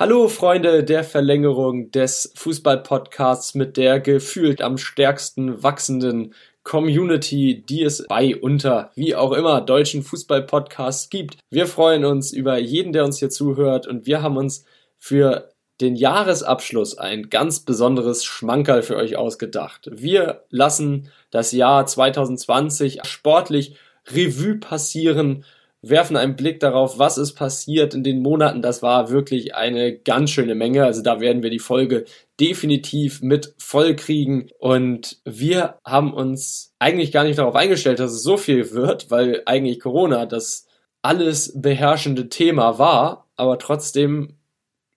Hallo Freunde der Verlängerung des Fußball-Podcasts mit der gefühlt am stärksten wachsenden Community, die es bei unter wie auch immer deutschen Fußball-Podcasts gibt. Wir freuen uns über jeden, der uns hier zuhört und wir haben uns für den Jahresabschluss ein ganz besonderes Schmankerl für euch ausgedacht. Wir lassen das Jahr 2020 sportlich Revue passieren werfen einen Blick darauf, was ist passiert in den Monaten. Das war wirklich eine ganz schöne Menge. Also da werden wir die Folge definitiv mit voll kriegen. Und wir haben uns eigentlich gar nicht darauf eingestellt, dass es so viel wird, weil eigentlich Corona das alles beherrschende Thema war. Aber trotzdem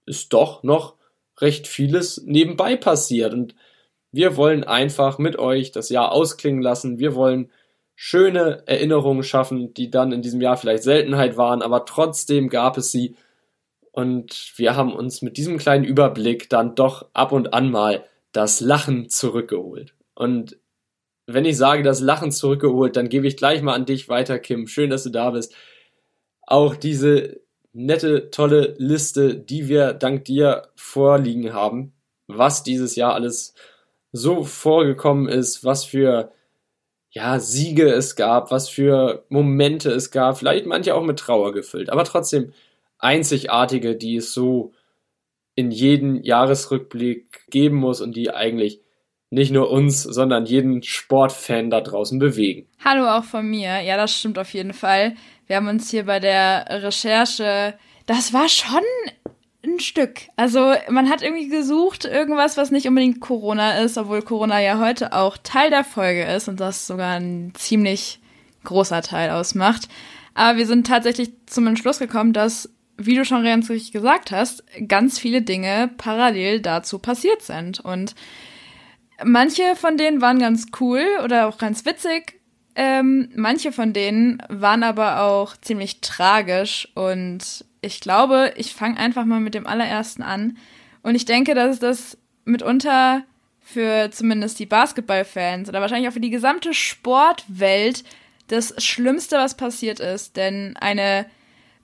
ist doch noch recht vieles nebenbei passiert. Und wir wollen einfach mit euch das Jahr ausklingen lassen. Wir wollen schöne Erinnerungen schaffen, die dann in diesem Jahr vielleicht Seltenheit waren, aber trotzdem gab es sie. Und wir haben uns mit diesem kleinen Überblick dann doch ab und an mal das Lachen zurückgeholt. Und wenn ich sage, das Lachen zurückgeholt, dann gebe ich gleich mal an dich weiter, Kim. Schön, dass du da bist. Auch diese nette, tolle Liste, die wir dank dir vorliegen haben, was dieses Jahr alles so vorgekommen ist, was für ja, Siege es gab, was für Momente es gab, vielleicht manche auch mit Trauer gefüllt, aber trotzdem einzigartige, die es so in jeden Jahresrückblick geben muss und die eigentlich nicht nur uns, sondern jeden Sportfan da draußen bewegen. Hallo auch von mir. Ja, das stimmt auf jeden Fall. Wir haben uns hier bei der Recherche, das war schon ein Stück. Also man hat irgendwie gesucht, irgendwas, was nicht unbedingt Corona ist, obwohl Corona ja heute auch Teil der Folge ist und das sogar ein ziemlich großer Teil ausmacht. Aber wir sind tatsächlich zum Entschluss gekommen, dass, wie du schon ganz richtig gesagt hast, ganz viele Dinge parallel dazu passiert sind. Und manche von denen waren ganz cool oder auch ganz witzig. Ähm, manche von denen waren aber auch ziemlich tragisch und ich glaube, ich fange einfach mal mit dem allerersten an. Und ich denke, dass das mitunter für zumindest die Basketballfans oder wahrscheinlich auch für die gesamte Sportwelt das Schlimmste, was passiert ist. Denn eine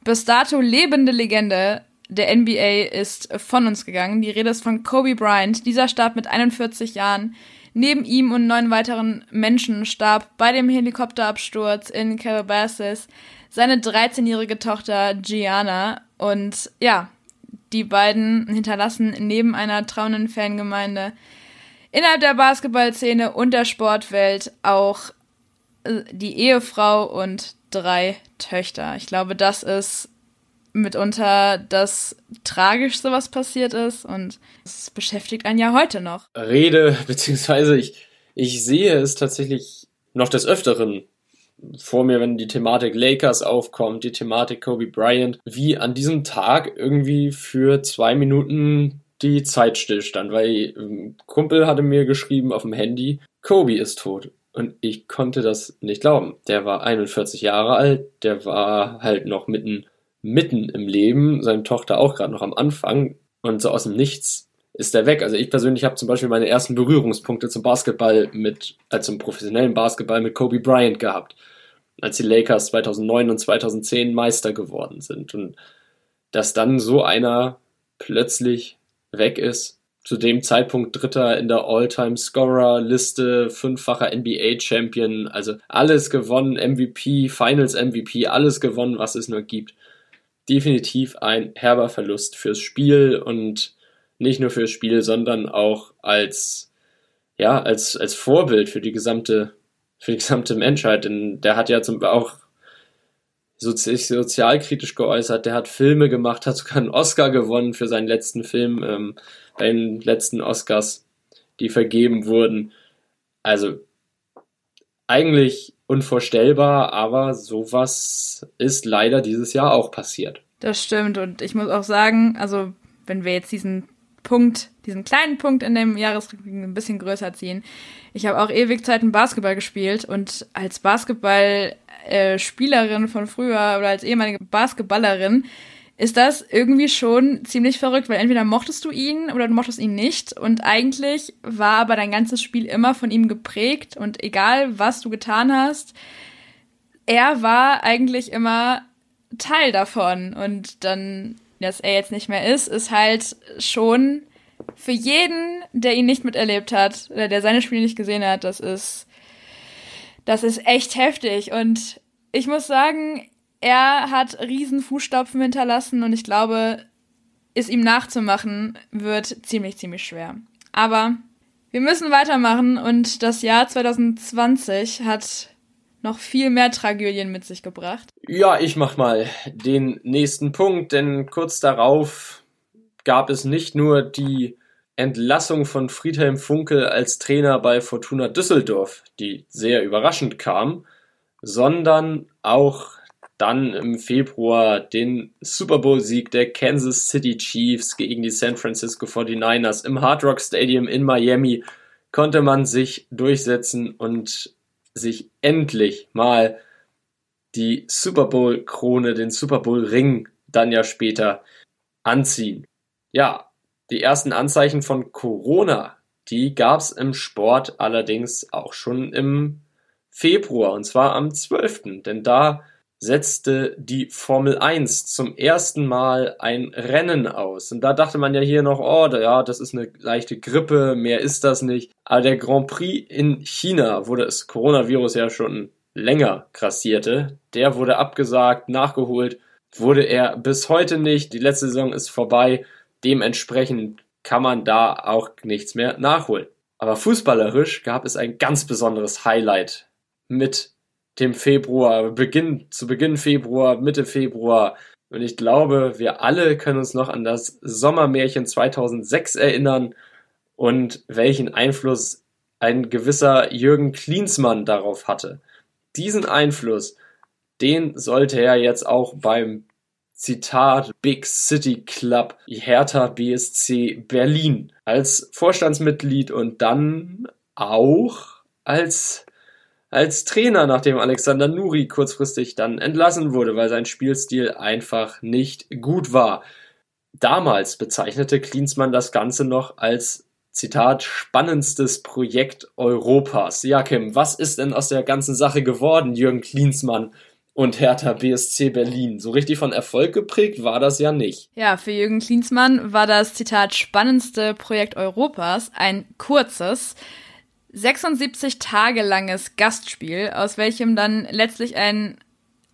bis dato lebende Legende der NBA ist von uns gegangen. Die Rede ist von Kobe Bryant. Dieser starb mit 41 Jahren. Neben ihm und neun weiteren Menschen starb bei dem Helikopterabsturz in Calabasas seine 13-jährige Tochter Gianna. Und ja, die beiden hinterlassen neben einer trauenden Fangemeinde innerhalb der Basketballszene und der Sportwelt auch äh, die Ehefrau und drei Töchter. Ich glaube, das ist mitunter das Tragischste, was passiert ist und es beschäftigt einen ja heute noch. Rede, beziehungsweise ich, ich sehe es tatsächlich noch des Öfteren vor mir, wenn die Thematik Lakers aufkommt, die Thematik Kobe Bryant, wie an diesem Tag irgendwie für zwei Minuten die Zeit stillstand, weil ein Kumpel hatte mir geschrieben auf dem Handy, Kobe ist tot. Und ich konnte das nicht glauben. Der war 41 Jahre alt, der war halt noch mitten, mitten im Leben, seine Tochter auch gerade noch am Anfang und so aus dem Nichts ist er weg. Also ich persönlich habe zum Beispiel meine ersten Berührungspunkte zum Basketball mit, äh, zum professionellen Basketball mit Kobe Bryant gehabt als die Lakers 2009 und 2010 Meister geworden sind. Und dass dann so einer plötzlich weg ist, zu dem Zeitpunkt Dritter in der All-Time-Scorer-Liste, fünffacher NBA-Champion, also alles gewonnen, MVP, Finals-MVP, alles gewonnen, was es nur gibt. Definitiv ein herber Verlust fürs Spiel und nicht nur fürs Spiel, sondern auch als, ja, als, als Vorbild für die gesamte für die gesamte Menschheit, denn der hat ja zum auch sich sozialkritisch geäußert, der hat Filme gemacht, hat sogar einen Oscar gewonnen für seinen letzten Film, ähm, bei den letzten Oscars, die vergeben wurden. Also eigentlich unvorstellbar, aber sowas ist leider dieses Jahr auch passiert. Das stimmt und ich muss auch sagen, also wenn wir jetzt diesen Punkt, diesen kleinen Punkt in dem Jahresrückblick ein bisschen größer ziehen. Ich habe auch ewig Zeiten Basketball gespielt und als Basketballspielerin von früher oder als ehemalige Basketballerin ist das irgendwie schon ziemlich verrückt, weil entweder mochtest du ihn oder du mochtest ihn nicht und eigentlich war aber dein ganzes Spiel immer von ihm geprägt und egal was du getan hast, er war eigentlich immer Teil davon und dann dass er jetzt nicht mehr ist, ist halt schon für jeden, der ihn nicht miterlebt hat oder der seine Spiele nicht gesehen hat, das ist, das ist echt heftig. Und ich muss sagen, er hat riesen Fußstapfen hinterlassen und ich glaube, es ihm nachzumachen wird ziemlich, ziemlich schwer. Aber wir müssen weitermachen und das Jahr 2020 hat noch viel mehr Tragödien mit sich gebracht. Ja, ich mach mal den nächsten Punkt, denn kurz darauf gab es nicht nur die Entlassung von Friedhelm Funkel als Trainer bei Fortuna Düsseldorf, die sehr überraschend kam, sondern auch dann im Februar den Super Bowl-Sieg der Kansas City Chiefs gegen die San Francisco 49ers im Hard Rock Stadium in Miami konnte man sich durchsetzen und sich endlich mal die Super Bowl-Krone, den Super Bowl-Ring dann ja später anziehen. Ja, die ersten Anzeichen von Corona, die gab es im Sport allerdings auch schon im Februar und zwar am 12. Denn da setzte die Formel 1 zum ersten Mal ein Rennen aus. Und da dachte man ja hier noch, oh, ja, das ist eine leichte Grippe, mehr ist das nicht. Aber der Grand Prix in China, wo das Coronavirus ja schon länger grassierte, der wurde abgesagt, nachgeholt, wurde er bis heute nicht. Die letzte Saison ist vorbei. Dementsprechend kann man da auch nichts mehr nachholen. Aber fußballerisch gab es ein ganz besonderes Highlight mit dem Februar, Beginn, zu Beginn Februar, Mitte Februar. Und ich glaube, wir alle können uns noch an das Sommermärchen 2006 erinnern und welchen Einfluss ein gewisser Jürgen Klinsmann darauf hatte. Diesen Einfluss, den sollte er jetzt auch beim Zitat Big City Club Hertha BSC Berlin als Vorstandsmitglied und dann auch als als Trainer, nachdem Alexander Nuri kurzfristig dann entlassen wurde, weil sein Spielstil einfach nicht gut war. Damals bezeichnete Klinsmann das Ganze noch als Zitat spannendstes Projekt Europas. Ja, Kim, was ist denn aus der ganzen Sache geworden, Jürgen Klinsmann und Hertha BSC Berlin? So richtig von Erfolg geprägt war das ja nicht. Ja, für Jürgen Klinsmann war das Zitat spannendste Projekt Europas ein kurzes, 76 Tage langes Gastspiel, aus welchem dann letztlich ein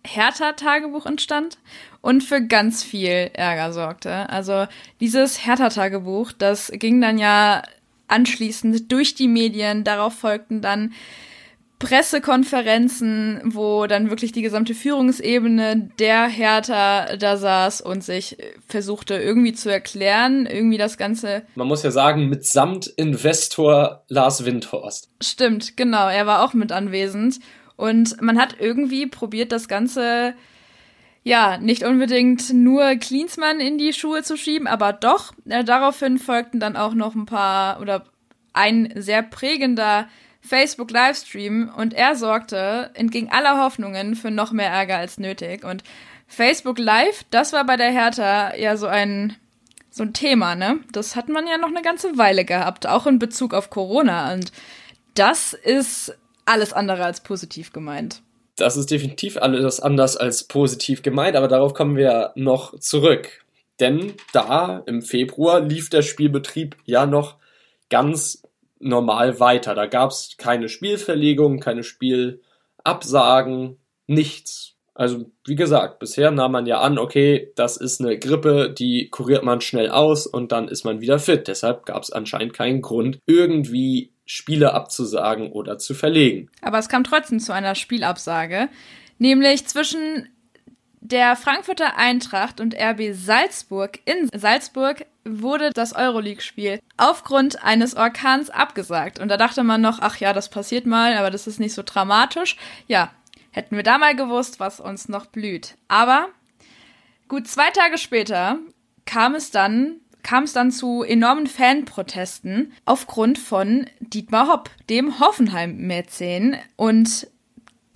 Hertha-Tagebuch entstand und für ganz viel Ärger sorgte. Also dieses Hertha-Tagebuch, das ging dann ja anschließend durch die Medien, darauf folgten dann Pressekonferenzen, wo dann wirklich die gesamte Führungsebene der Hertha da saß und sich versuchte irgendwie zu erklären, irgendwie das Ganze. Man muss ja sagen, mitsamt Investor Lars Windhorst. Stimmt, genau, er war auch mit anwesend. Und man hat irgendwie probiert, das Ganze ja, nicht unbedingt nur Klinsmann in die Schuhe zu schieben, aber doch. Äh, daraufhin folgten dann auch noch ein paar oder ein sehr prägender Facebook Livestream und er sorgte entgegen aller Hoffnungen für noch mehr Ärger als nötig. Und Facebook Live, das war bei der Hertha ja so ein so ein Thema, ne? Das hat man ja noch eine ganze Weile gehabt, auch in Bezug auf Corona. Und das ist alles andere als positiv gemeint. Das ist definitiv alles anders als positiv gemeint, aber darauf kommen wir noch zurück. Denn da im Februar lief der Spielbetrieb ja noch ganz normal weiter. Da gab es keine Spielverlegung, keine Spielabsagen, nichts. Also wie gesagt, bisher nahm man ja an, okay, das ist eine Grippe, die kuriert man schnell aus und dann ist man wieder fit. Deshalb gab es anscheinend keinen Grund, irgendwie Spiele abzusagen oder zu verlegen. Aber es kam trotzdem zu einer Spielabsage, nämlich zwischen der Frankfurter Eintracht und RB Salzburg in Salzburg wurde das Euroleague-Spiel aufgrund eines Orkans abgesagt. Und da dachte man noch, ach ja, das passiert mal, aber das ist nicht so dramatisch. Ja, hätten wir da mal gewusst, was uns noch blüht. Aber gut zwei Tage später kam es dann kam es dann zu enormen Fanprotesten aufgrund von Dietmar Hopp, dem Hoffenheim-Mäzen. Und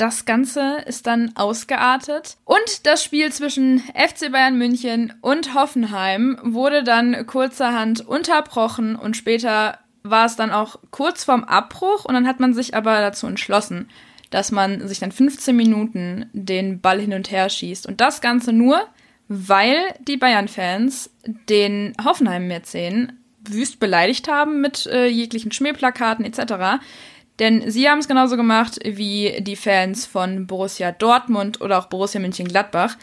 das Ganze ist dann ausgeartet. Und das Spiel zwischen FC Bayern München und Hoffenheim wurde dann kurzerhand unterbrochen und später war es dann auch kurz vorm Abbruch und dann hat man sich aber dazu entschlossen, dass man sich dann 15 Minuten den Ball hin und her schießt. Und das Ganze nur, weil die Bayern-Fans den Hoffenheim-Mäzen wüst beleidigt haben mit äh, jeglichen Schmähplakaten etc. Denn sie haben es genauso gemacht wie die Fans von Borussia Dortmund oder auch Borussia München-Gladbach.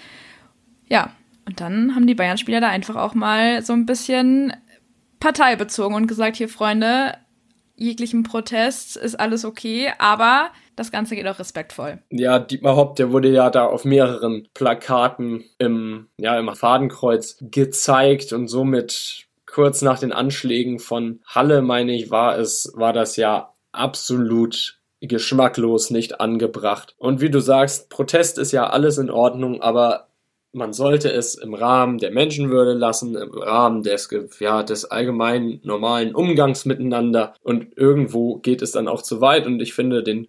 Ja, und dann haben die Bayern-Spieler da einfach auch mal so ein bisschen Partei bezogen und gesagt, hier Freunde, jeglichen Protest ist alles okay, aber das Ganze geht auch respektvoll. Ja, Dietmar Hopp, der wurde ja da auf mehreren Plakaten im, ja, im Fadenkreuz gezeigt und somit kurz nach den Anschlägen von Halle, meine ich, war es, war das ja absolut geschmacklos nicht angebracht. Und wie du sagst, Protest ist ja alles in Ordnung, aber man sollte es im Rahmen der Menschenwürde lassen, im Rahmen des, ja, des allgemeinen normalen Umgangs miteinander. Und irgendwo geht es dann auch zu weit. Und ich finde den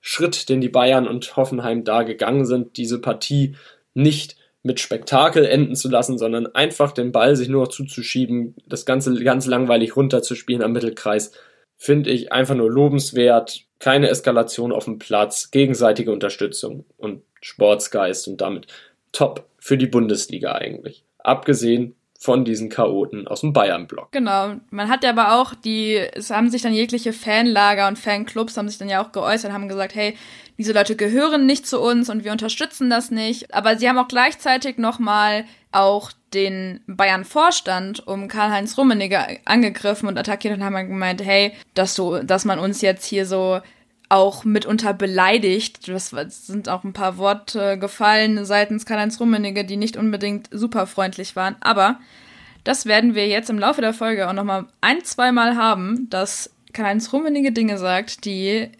Schritt, den die Bayern und Hoffenheim da gegangen sind, diese Partie nicht mit Spektakel enden zu lassen, sondern einfach den Ball sich nur zuzuschieben, das Ganze ganz langweilig runterzuspielen am Mittelkreis, finde ich einfach nur lobenswert. Keine Eskalation auf dem Platz, gegenseitige Unterstützung und Sportsgeist und damit top für die Bundesliga eigentlich. Abgesehen von diesen Chaoten aus dem Bayern-Block. Genau. Man hat ja aber auch die, es haben sich dann jegliche Fanlager und Fanclubs haben sich dann ja auch geäußert, haben gesagt, hey, diese Leute gehören nicht zu uns und wir unterstützen das nicht. Aber sie haben auch gleichzeitig nochmal auch den Bayern-Vorstand um Karl-Heinz Rummenigge angegriffen und attackiert und haben gemeint, hey, dass so, dass man uns jetzt hier so auch mitunter beleidigt. Das sind auch ein paar Worte gefallen seitens Karl-Heinz Rummenigge, die nicht unbedingt super freundlich waren. Aber das werden wir jetzt im Laufe der Folge auch nochmal ein, zweimal haben, dass Karl-Heinz Rummenigge Dinge sagt, die,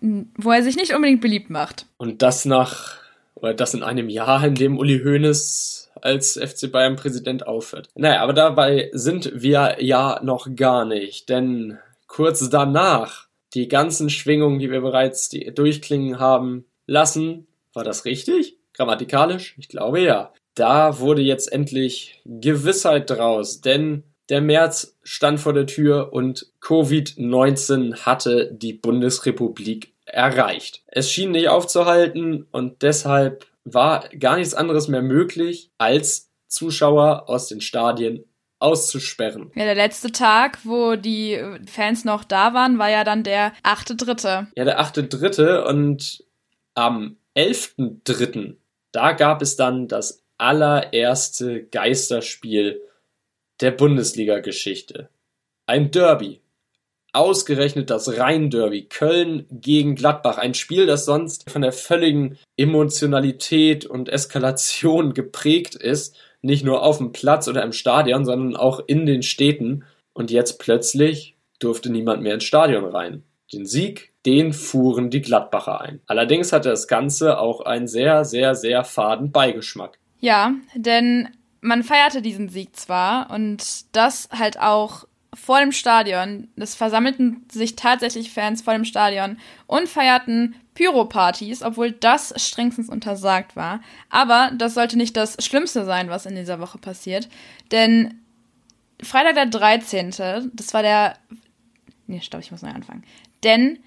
wo er sich nicht unbedingt beliebt macht. Und das nach, oder das in einem Jahr, in dem Uli Hoeneß als FC Bayern Präsident aufhört. Naja, aber dabei sind wir ja noch gar nicht, denn kurz danach die ganzen Schwingungen, die wir bereits die durchklingen haben lassen. War das richtig? Grammatikalisch? Ich glaube ja. Da wurde jetzt endlich Gewissheit draus, denn der März stand vor der Tür und Covid-19 hatte die Bundesrepublik erreicht. Es schien nicht aufzuhalten und deshalb war gar nichts anderes mehr möglich, als Zuschauer aus den Stadien auszusperren. Ja, der letzte Tag, wo die Fans noch da waren, war ja dann der 8.3. Ja, der 8.3. und am 11.3. da gab es dann das allererste Geisterspiel der Bundesliga-Geschichte. Ein Derby. Ausgerechnet das Rhein-Derby. Köln gegen Gladbach. Ein Spiel, das sonst von der völligen Emotionalität und Eskalation geprägt ist nicht nur auf dem Platz oder im Stadion, sondern auch in den Städten. Und jetzt plötzlich durfte niemand mehr ins Stadion rein. Den Sieg, den fuhren die Gladbacher ein. Allerdings hatte das Ganze auch einen sehr, sehr, sehr faden Beigeschmack. Ja, denn man feierte diesen Sieg zwar und das halt auch vor dem Stadion. Es versammelten sich tatsächlich Fans vor dem Stadion und feierten Pyro-Partys, obwohl das strengstens untersagt war. Aber das sollte nicht das Schlimmste sein, was in dieser Woche passiert. Denn Freitag der 13., das war der. Nee, stopp, ich muss neu anfangen. Denn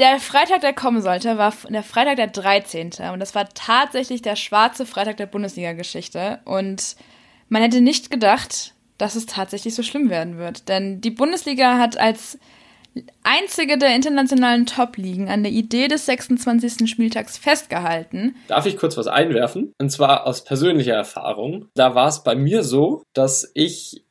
der Freitag, der kommen sollte, war der Freitag der 13. Und das war tatsächlich der schwarze Freitag der Bundesliga-Geschichte. Und man hätte nicht gedacht, dass es tatsächlich so schlimm werden wird. Denn die Bundesliga hat als einzige der internationalen Top-Ligen an der Idee des 26. Spieltags festgehalten. Darf ich kurz was einwerfen? Und zwar aus persönlicher Erfahrung. Da war es bei mir so, dass ich,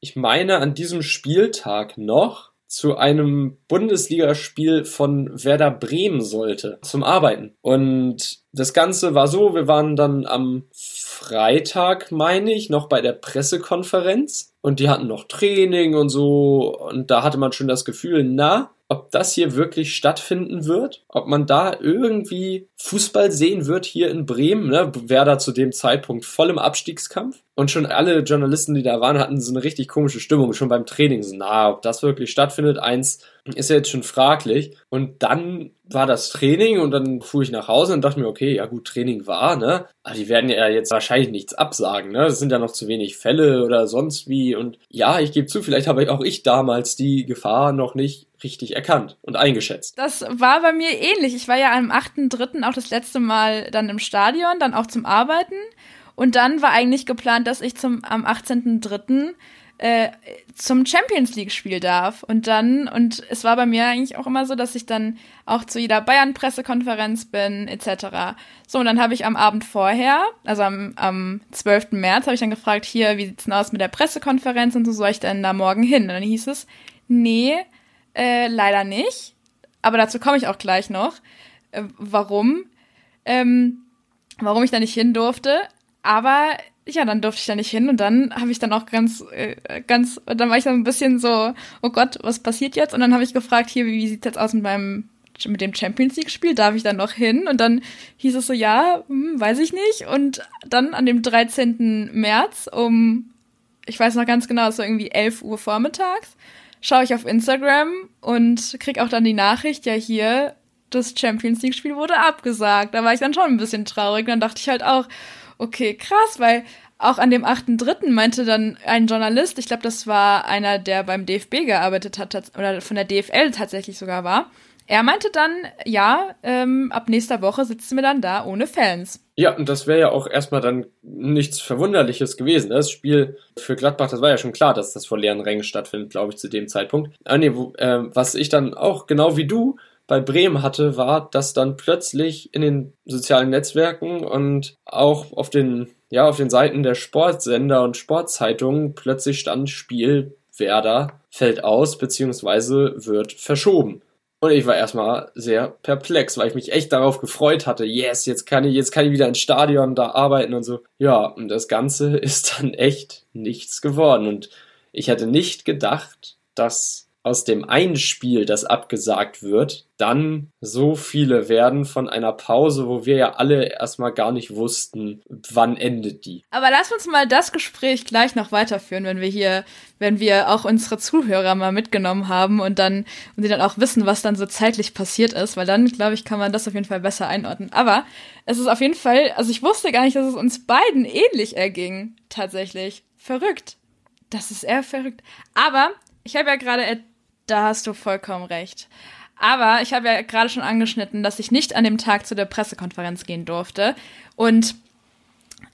ich meine, an diesem Spieltag noch zu einem Bundesligaspiel von Werder Bremen sollte, zum Arbeiten. Und das Ganze war so, wir waren dann am Freitag, meine ich, noch bei der Pressekonferenz und die hatten noch Training und so und da hatte man schon das Gefühl, na, ob das hier wirklich stattfinden wird, ob man da irgendwie Fußball sehen wird hier in Bremen, ne? Werder zu dem Zeitpunkt voll im Abstiegskampf und schon alle Journalisten, die da waren, hatten so eine richtig komische Stimmung, schon beim Training, so, na, ob das wirklich stattfindet, eins ist ja jetzt schon fraglich und dann war das Training und dann fuhr ich nach Hause und dachte mir, okay, ja gut, Training war, ne? Aber die werden ja jetzt wahrscheinlich nichts absagen, ne? Es sind ja noch zu wenig Fälle oder sonst wie. Und ja, ich gebe zu, vielleicht habe auch ich damals die Gefahr noch nicht richtig erkannt und eingeschätzt. Das war bei mir ähnlich. Ich war ja am 8.3. auch das letzte Mal dann im Stadion, dann auch zum Arbeiten. Und dann war eigentlich geplant, dass ich zum am 18.03 äh, zum Champions League Spiel darf. Und dann, und es war bei mir eigentlich auch immer so, dass ich dann auch zu jeder Bayern-Pressekonferenz bin, etc. So, und dann habe ich am Abend vorher, also am, am 12. März, habe ich dann gefragt, hier, wie sieht's denn aus mit der Pressekonferenz und so soll ich denn da morgen hin? Und dann hieß es, nee, äh, leider nicht. Aber dazu komme ich auch gleich noch. Äh, warum? Ähm, warum ich da nicht hin durfte. Aber ja, dann durfte ich da nicht hin und dann habe ich dann auch ganz, äh, ganz, dann war ich dann ein bisschen so, oh Gott, was passiert jetzt? Und dann habe ich gefragt, hier, wie, wie sieht's jetzt aus mit meinem mit dem Champions League Spiel, darf ich dann noch hin? Und dann hieß es so, ja, hm, weiß ich nicht. Und dann an dem 13. März um, ich weiß noch ganz genau, es war irgendwie 11 Uhr vormittags, schaue ich auf Instagram und krieg auch dann die Nachricht, ja hier, das Champions League Spiel wurde abgesagt. Da war ich dann schon ein bisschen traurig. Dann dachte ich halt auch, okay, krass, weil auch an dem 8.3. meinte dann ein Journalist, ich glaube, das war einer, der beim DFB gearbeitet hat oder von der DFL tatsächlich sogar war. Er meinte dann, ja, ähm, ab nächster Woche sitzen wir dann da ohne Fans. Ja, und das wäre ja auch erstmal dann nichts Verwunderliches gewesen. Das Spiel für Gladbach, das war ja schon klar, dass das vor leeren Rängen stattfindet, glaube ich, zu dem Zeitpunkt. Ah, nee, wo, äh, was ich dann auch genau wie du bei Bremen hatte, war, dass dann plötzlich in den sozialen Netzwerken und auch auf den, ja, auf den Seiten der Sportsender und Sportzeitungen plötzlich stand Spiel Werder fällt aus bzw. wird verschoben. Und ich war erstmal sehr perplex, weil ich mich echt darauf gefreut hatte. Yes, jetzt kann ich, jetzt kann ich wieder ins Stadion da arbeiten und so. Ja, und das Ganze ist dann echt nichts geworden. Und ich hätte nicht gedacht, dass aus dem einen Spiel, das abgesagt wird, dann so viele werden von einer Pause, wo wir ja alle erstmal gar nicht wussten, wann endet die. Aber lass uns mal das Gespräch gleich noch weiterführen, wenn wir hier, wenn wir auch unsere Zuhörer mal mitgenommen haben und dann, und sie dann auch wissen, was dann so zeitlich passiert ist, weil dann, glaube ich, kann man das auf jeden Fall besser einordnen. Aber es ist auf jeden Fall, also ich wusste gar nicht, dass es uns beiden ähnlich erging, tatsächlich. Verrückt. Das ist eher verrückt. Aber ich habe ja gerade da hast du vollkommen recht. Aber ich habe ja gerade schon angeschnitten, dass ich nicht an dem Tag zu der Pressekonferenz gehen durfte. Und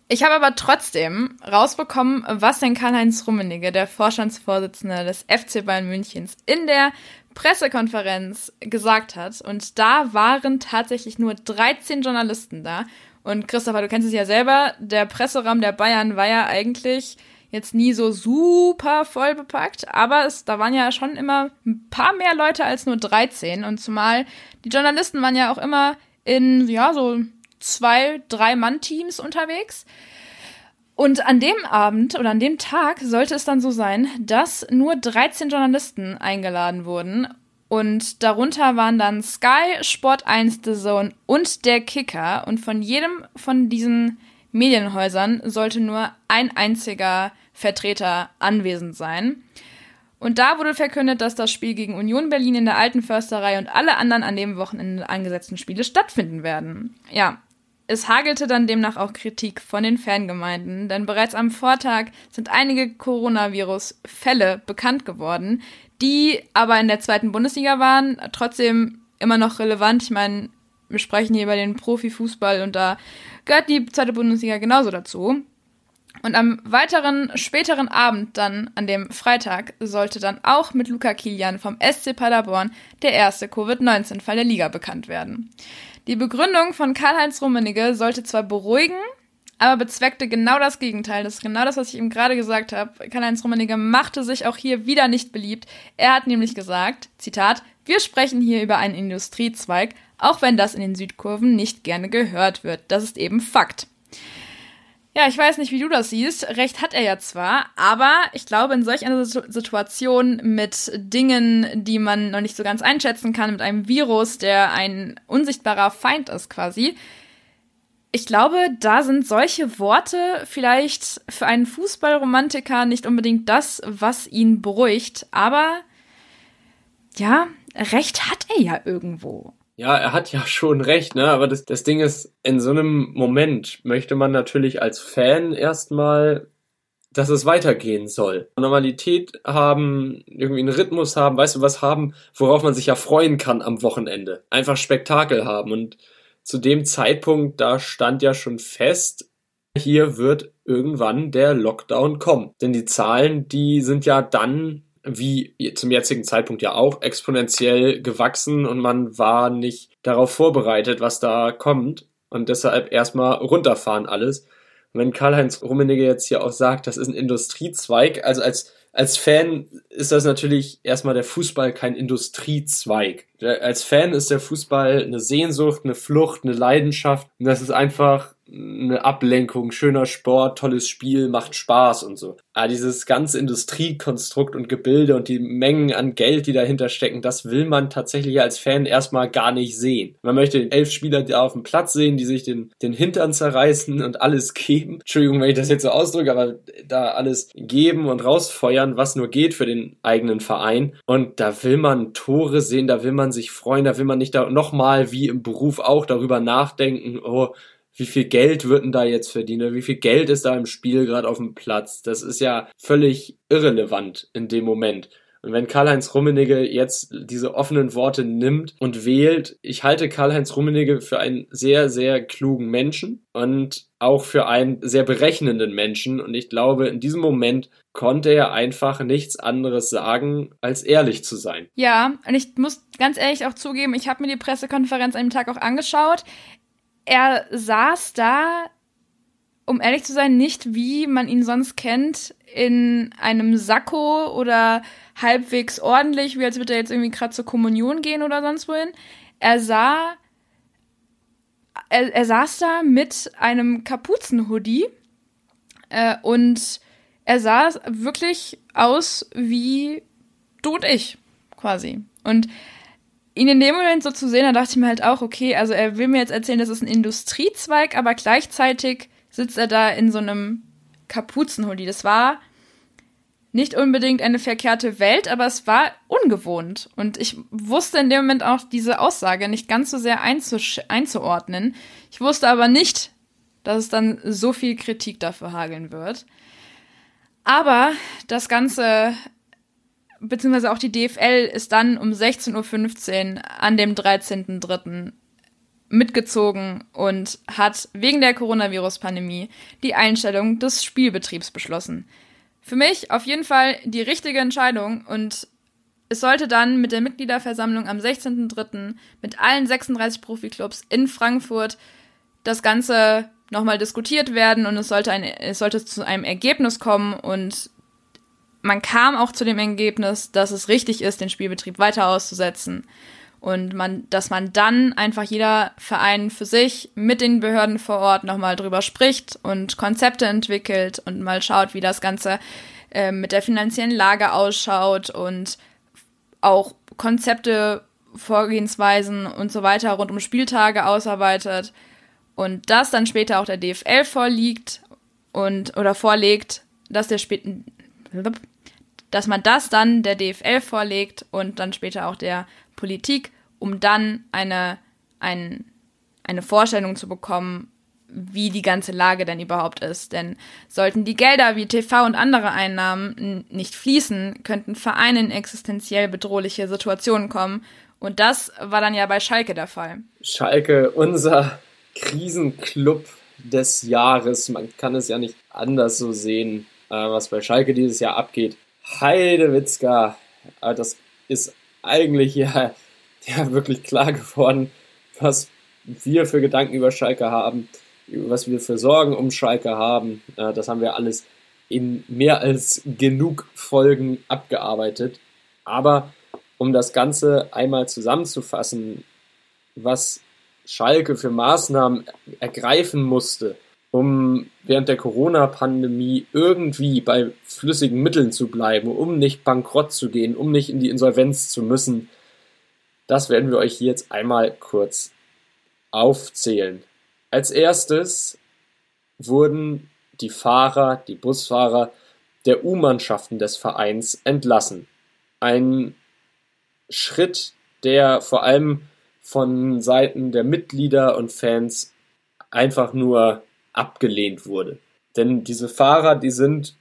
ich habe aber trotzdem rausbekommen, was denn Karl-Heinz Rummenigge, der Vorstandsvorsitzende des FC Bayern Münchens, in der Pressekonferenz gesagt hat. Und da waren tatsächlich nur 13 Journalisten da. Und Christopher, du kennst es ja selber, der Presseraum der Bayern war ja eigentlich jetzt nie so super voll bepackt, aber es, da waren ja schon immer ein paar mehr Leute als nur 13 und zumal die Journalisten waren ja auch immer in, ja, so zwei, drei Mann-Teams unterwegs. Und an dem Abend oder an dem Tag sollte es dann so sein, dass nur 13 Journalisten eingeladen wurden. Und darunter waren dann Sky, Sport 1, The Zone und der Kicker. Und von jedem von diesen Medienhäusern sollte nur ein einziger Vertreter anwesend sein. Und da wurde verkündet, dass das Spiel gegen Union Berlin in der Alten Försterei und alle anderen an dem Wochenende angesetzten Spiele stattfinden werden. Ja, es hagelte dann demnach auch Kritik von den Fangemeinden, denn bereits am Vortag sind einige Coronavirus-Fälle bekannt geworden, die aber in der zweiten Bundesliga waren, trotzdem immer noch relevant. Ich meine, wir sprechen hier über den Profifußball und da gehört die zweite Bundesliga genauso dazu. Und am weiteren, späteren Abend dann, an dem Freitag, sollte dann auch mit Luca Kilian vom SC Paderborn der erste Covid-19-Fall der Liga bekannt werden. Die Begründung von Karl-Heinz Rummenigge sollte zwar beruhigen, aber bezweckte genau das Gegenteil. Das ist genau das, was ich ihm gerade gesagt habe. Karl-Heinz Rummenigge machte sich auch hier wieder nicht beliebt. Er hat nämlich gesagt, Zitat, wir sprechen hier über einen Industriezweig, auch wenn das in den Südkurven nicht gerne gehört wird. Das ist eben Fakt. Ja, ich weiß nicht, wie du das siehst. Recht hat er ja zwar, aber ich glaube, in solch einer Situation mit Dingen, die man noch nicht so ganz einschätzen kann, mit einem Virus, der ein unsichtbarer Feind ist quasi, ich glaube, da sind solche Worte vielleicht für einen Fußballromantiker nicht unbedingt das, was ihn beruhigt, aber ja, recht hat er ja irgendwo. Ja, er hat ja schon recht, ne? Aber das, das Ding ist, in so einem Moment möchte man natürlich als Fan erstmal, dass es weitergehen soll. Normalität haben, irgendwie einen Rhythmus haben, weißt du, was haben, worauf man sich ja freuen kann am Wochenende. Einfach Spektakel haben. Und zu dem Zeitpunkt, da stand ja schon fest, hier wird irgendwann der Lockdown kommen. Denn die Zahlen, die sind ja dann wie zum jetzigen Zeitpunkt ja auch exponentiell gewachsen und man war nicht darauf vorbereitet, was da kommt und deshalb erstmal runterfahren alles. Und wenn Karl-Heinz Rummenigge jetzt hier auch sagt, das ist ein Industriezweig, also als als Fan ist das natürlich erstmal der Fußball kein Industriezweig. Als Fan ist der Fußball eine Sehnsucht, eine Flucht, eine Leidenschaft. Und das ist einfach eine Ablenkung, schöner Sport, tolles Spiel, macht Spaß und so. Aber dieses ganze Industriekonstrukt und Gebilde und die Mengen an Geld, die dahinter stecken, das will man tatsächlich als Fan erstmal gar nicht sehen. Man möchte elf Spieler da auf dem Platz sehen, die sich den, den Hintern zerreißen und alles geben. Entschuldigung, wenn ich das jetzt so ausdrücke, aber da alles geben und rausfeuern, was nur geht für den eigenen Verein. Und da will man Tore sehen, da will man sich freuen, da will man nicht da nochmal wie im Beruf auch darüber nachdenken, oh, wie viel Geld wird denn da jetzt verdient? Wie viel Geld ist da im Spiel gerade auf dem Platz? Das ist ja völlig irrelevant in dem Moment. Und wenn Karl-Heinz Rummenigge jetzt diese offenen Worte nimmt und wählt, ich halte Karl-Heinz Rummenigge für einen sehr, sehr klugen Menschen und auch für einen sehr berechnenden Menschen. Und ich glaube, in diesem Moment konnte er einfach nichts anderes sagen, als ehrlich zu sein. Ja, und ich muss ganz ehrlich auch zugeben, ich habe mir die Pressekonferenz an dem Tag auch angeschaut er saß da, um ehrlich zu sein, nicht wie man ihn sonst kennt, in einem Sakko oder halbwegs ordentlich, wie als würde er jetzt irgendwie gerade zur Kommunion gehen oder sonst wohin. Er sah, er, er saß da mit einem Kapuzenhoodie äh, und er sah wirklich aus wie du und ich, quasi. Und ihn in dem Moment so zu sehen, da dachte ich mir halt auch, okay, also er will mir jetzt erzählen, das ist ein Industriezweig, aber gleichzeitig sitzt er da in so einem Kapuzenhoodie. Das war nicht unbedingt eine verkehrte Welt, aber es war ungewohnt. Und ich wusste in dem Moment auch diese Aussage nicht ganz so sehr einzuordnen. Ich wusste aber nicht, dass es dann so viel Kritik dafür hageln wird. Aber das Ganze beziehungsweise auch die DFL ist dann um 16.15 Uhr an dem 13.03. mitgezogen und hat wegen der Coronavirus-Pandemie die Einstellung des Spielbetriebs beschlossen. Für mich auf jeden Fall die richtige Entscheidung und es sollte dann mit der Mitgliederversammlung am 16.03. mit allen 36 Profiklubs in Frankfurt das Ganze nochmal diskutiert werden und es sollte, ein, es sollte zu einem Ergebnis kommen und man kam auch zu dem Ergebnis, dass es richtig ist, den Spielbetrieb weiter auszusetzen. Und man, dass man dann einfach jeder Verein für sich mit den Behörden vor Ort nochmal drüber spricht und Konzepte entwickelt und mal schaut, wie das Ganze äh, mit der finanziellen Lage ausschaut und auch Konzepte, Vorgehensweisen und so weiter rund um Spieltage ausarbeitet und das dann später auch der DFL vorliegt und oder vorlegt, dass der spät dass man das dann der DFL vorlegt und dann später auch der Politik, um dann eine, ein, eine Vorstellung zu bekommen, wie die ganze Lage denn überhaupt ist. Denn sollten die Gelder wie TV und andere Einnahmen nicht fließen, könnten Vereine in existenziell bedrohliche Situationen kommen. Und das war dann ja bei Schalke der Fall. Schalke, unser Krisenclub des Jahres. Man kann es ja nicht anders so sehen, äh, was bei Schalke dieses Jahr abgeht. Heidewitzka. Das ist eigentlich ja, ja wirklich klar geworden, was wir für Gedanken über Schalke haben, was wir für Sorgen um Schalke haben. Das haben wir alles in mehr als genug Folgen abgearbeitet. Aber um das Ganze einmal zusammenzufassen, was Schalke für Maßnahmen ergreifen musste, um während der Corona-Pandemie irgendwie bei flüssigen Mitteln zu bleiben, um nicht bankrott zu gehen, um nicht in die Insolvenz zu müssen. Das werden wir euch hier jetzt einmal kurz aufzählen. Als erstes wurden die Fahrer, die Busfahrer der U-Mannschaften des Vereins entlassen. Ein Schritt, der vor allem von Seiten der Mitglieder und Fans einfach nur abgelehnt wurde. Denn diese Fahrer, die sind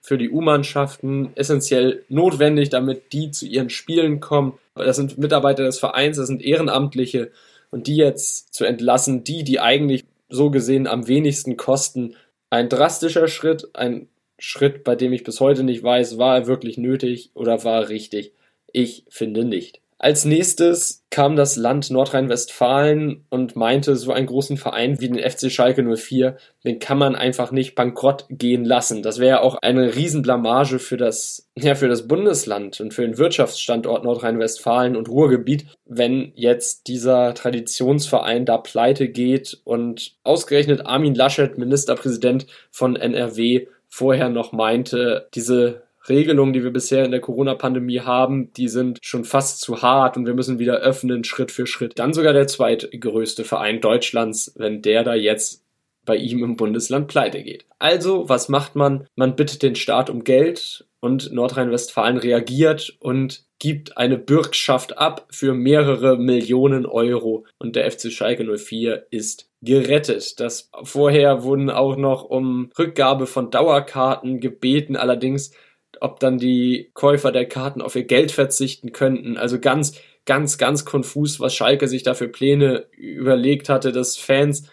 für die U-Mannschaften essentiell notwendig, damit die zu ihren Spielen kommen. Das sind Mitarbeiter des Vereins, das sind Ehrenamtliche und die jetzt zu entlassen, die, die eigentlich so gesehen am wenigsten kosten, ein drastischer Schritt, ein Schritt, bei dem ich bis heute nicht weiß, war er wirklich nötig oder war er richtig. Ich finde nicht. Als nächstes kam das Land Nordrhein-Westfalen und meinte, so einen großen Verein wie den FC Schalke 04, den kann man einfach nicht bankrott gehen lassen. Das wäre auch eine Riesenblamage für das, ja, für das Bundesland und für den Wirtschaftsstandort Nordrhein-Westfalen und Ruhrgebiet, wenn jetzt dieser Traditionsverein da pleite geht und ausgerechnet Armin Laschet, Ministerpräsident von NRW, vorher noch meinte, diese Regelungen, die wir bisher in der Corona-Pandemie haben, die sind schon fast zu hart und wir müssen wieder öffnen, Schritt für Schritt. Dann sogar der zweitgrößte Verein Deutschlands, wenn der da jetzt bei ihm im Bundesland pleite geht. Also, was macht man? Man bittet den Staat um Geld und Nordrhein-Westfalen reagiert und gibt eine Bürgschaft ab für mehrere Millionen Euro und der FC Schalke 04 ist gerettet. Das vorher wurden auch noch um Rückgabe von Dauerkarten gebeten, allerdings ob dann die Käufer der Karten auf ihr Geld verzichten könnten. Also ganz, ganz, ganz konfus, was Schalke sich da für Pläne überlegt hatte, dass Fans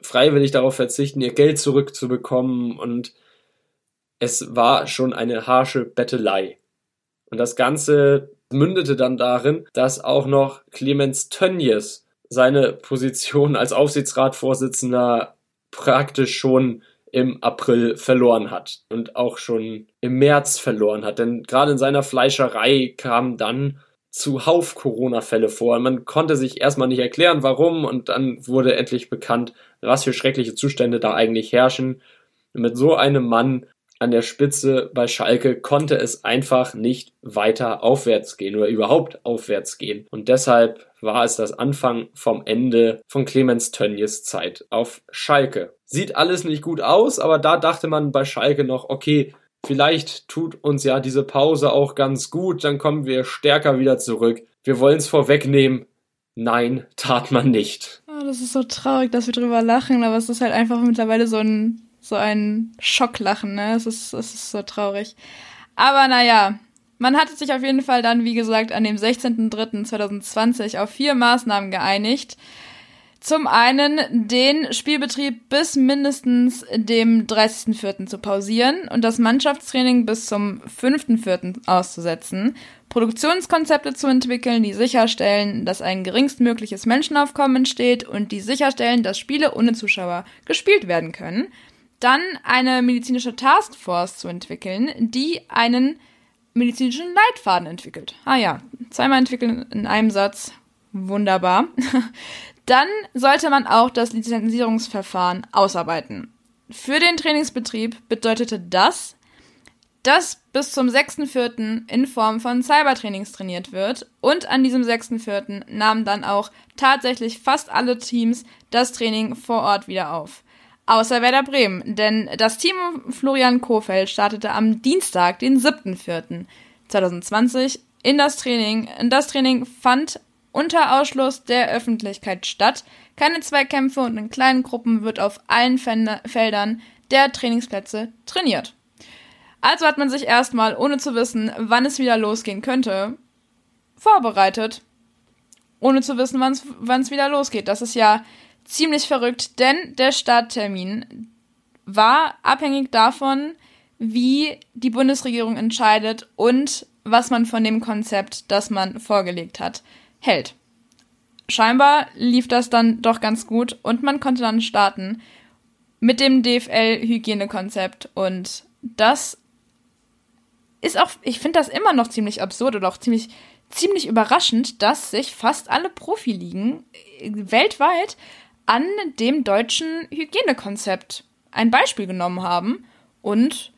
freiwillig darauf verzichten, ihr Geld zurückzubekommen und es war schon eine harsche Bettelei. Und das Ganze mündete dann darin, dass auch noch Clemens Tönnies seine Position als Aufsichtsratsvorsitzender praktisch schon im April verloren hat und auch schon im März verloren hat. Denn gerade in seiner Fleischerei kam dann zuhauf Corona-Fälle vor. Man konnte sich erstmal nicht erklären, warum, und dann wurde endlich bekannt, was für schreckliche Zustände da eigentlich herrschen. Und mit so einem Mann an der Spitze bei Schalke konnte es einfach nicht weiter aufwärts gehen oder überhaupt aufwärts gehen. Und deshalb war es das Anfang vom Ende von Clemens Tönnies Zeit auf Schalke. Sieht alles nicht gut aus, aber da dachte man bei Schalke noch, okay, vielleicht tut uns ja diese Pause auch ganz gut, dann kommen wir stärker wieder zurück. Wir wollen es vorwegnehmen. Nein, tat man nicht. Oh, das ist so traurig, dass wir drüber lachen, aber es ist halt einfach mittlerweile so ein, so ein Schocklachen, ne? Es ist, es ist so traurig. Aber naja, man hatte sich auf jeden Fall dann, wie gesagt, an dem 16.03.2020 auf vier Maßnahmen geeinigt. Zum einen den Spielbetrieb bis mindestens dem 30.04. zu pausieren und das Mannschaftstraining bis zum 5.04. auszusetzen, Produktionskonzepte zu entwickeln, die sicherstellen, dass ein geringstmögliches Menschenaufkommen entsteht und die sicherstellen, dass Spiele ohne Zuschauer gespielt werden können, dann eine medizinische Taskforce zu entwickeln, die einen medizinischen Leitfaden entwickelt. Ah ja, zweimal entwickeln in einem Satz. Wunderbar. Dann sollte man auch das Lizenzierungsverfahren ausarbeiten. Für den Trainingsbetrieb bedeutete das, dass bis zum 6.4. in Form von Cybertrainings trainiert wird und an diesem 6.4. nahmen dann auch tatsächlich fast alle Teams das Training vor Ort wieder auf. Außer Werder Bremen, denn das Team Florian Kofeld startete am Dienstag, den 7.4.2020 in das Training. Das Training fand unter Ausschluss der Öffentlichkeit statt. Keine Zweikämpfe und in kleinen Gruppen wird auf allen Feldern der Trainingsplätze trainiert. Also hat man sich erstmal, ohne zu wissen, wann es wieder losgehen könnte, vorbereitet. Ohne zu wissen, wann es wieder losgeht. Das ist ja ziemlich verrückt, denn der Starttermin war abhängig davon, wie die Bundesregierung entscheidet und was man von dem Konzept, das man vorgelegt hat, hält. Scheinbar lief das dann doch ganz gut und man konnte dann starten mit dem DFL-Hygienekonzept und das ist auch, ich finde das immer noch ziemlich absurd oder auch ziemlich, ziemlich überraschend, dass sich fast alle Profiligen weltweit an dem deutschen Hygienekonzept ein Beispiel genommen haben und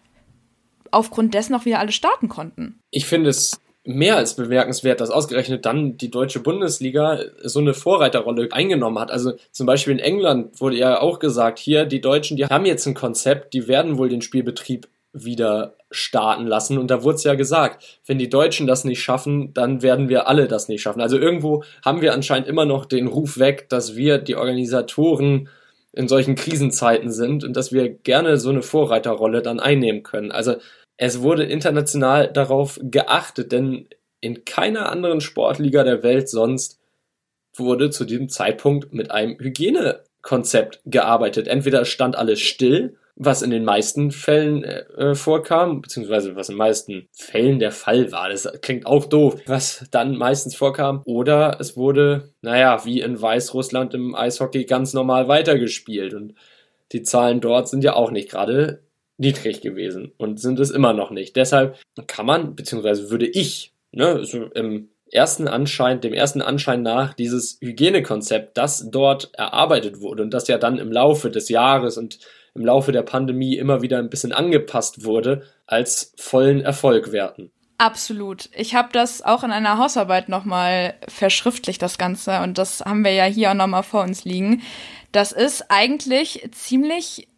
aufgrund dessen auch wieder alle starten konnten. Ich finde es mehr als bemerkenswert, dass ausgerechnet dann die deutsche Bundesliga so eine Vorreiterrolle eingenommen hat. Also zum Beispiel in England wurde ja auch gesagt, hier die Deutschen, die haben jetzt ein Konzept, die werden wohl den Spielbetrieb wieder starten lassen. Und da wurde es ja gesagt, wenn die Deutschen das nicht schaffen, dann werden wir alle das nicht schaffen. Also irgendwo haben wir anscheinend immer noch den Ruf weg, dass wir die Organisatoren in solchen Krisenzeiten sind und dass wir gerne so eine Vorreiterrolle dann einnehmen können. Also es wurde international darauf geachtet, denn in keiner anderen Sportliga der Welt sonst wurde zu diesem Zeitpunkt mit einem Hygienekonzept gearbeitet. Entweder stand alles still was in den meisten Fällen äh, vorkam, beziehungsweise was in den meisten Fällen der Fall war. Das klingt auch doof, was dann meistens vorkam. Oder es wurde, naja, wie in Weißrussland im Eishockey ganz normal weitergespielt. Und die Zahlen dort sind ja auch nicht gerade niedrig gewesen und sind es immer noch nicht. Deshalb kann man, beziehungsweise würde ich, ne, so im ersten Anschein, dem ersten Anschein nach, dieses Hygienekonzept, das dort erarbeitet wurde und das ja dann im Laufe des Jahres und im Laufe der Pandemie immer wieder ein bisschen angepasst wurde, als vollen Erfolg werten. Absolut. Ich habe das auch in einer Hausarbeit nochmal verschriftlicht, das Ganze. Und das haben wir ja hier auch nochmal vor uns liegen. Das ist eigentlich ziemlich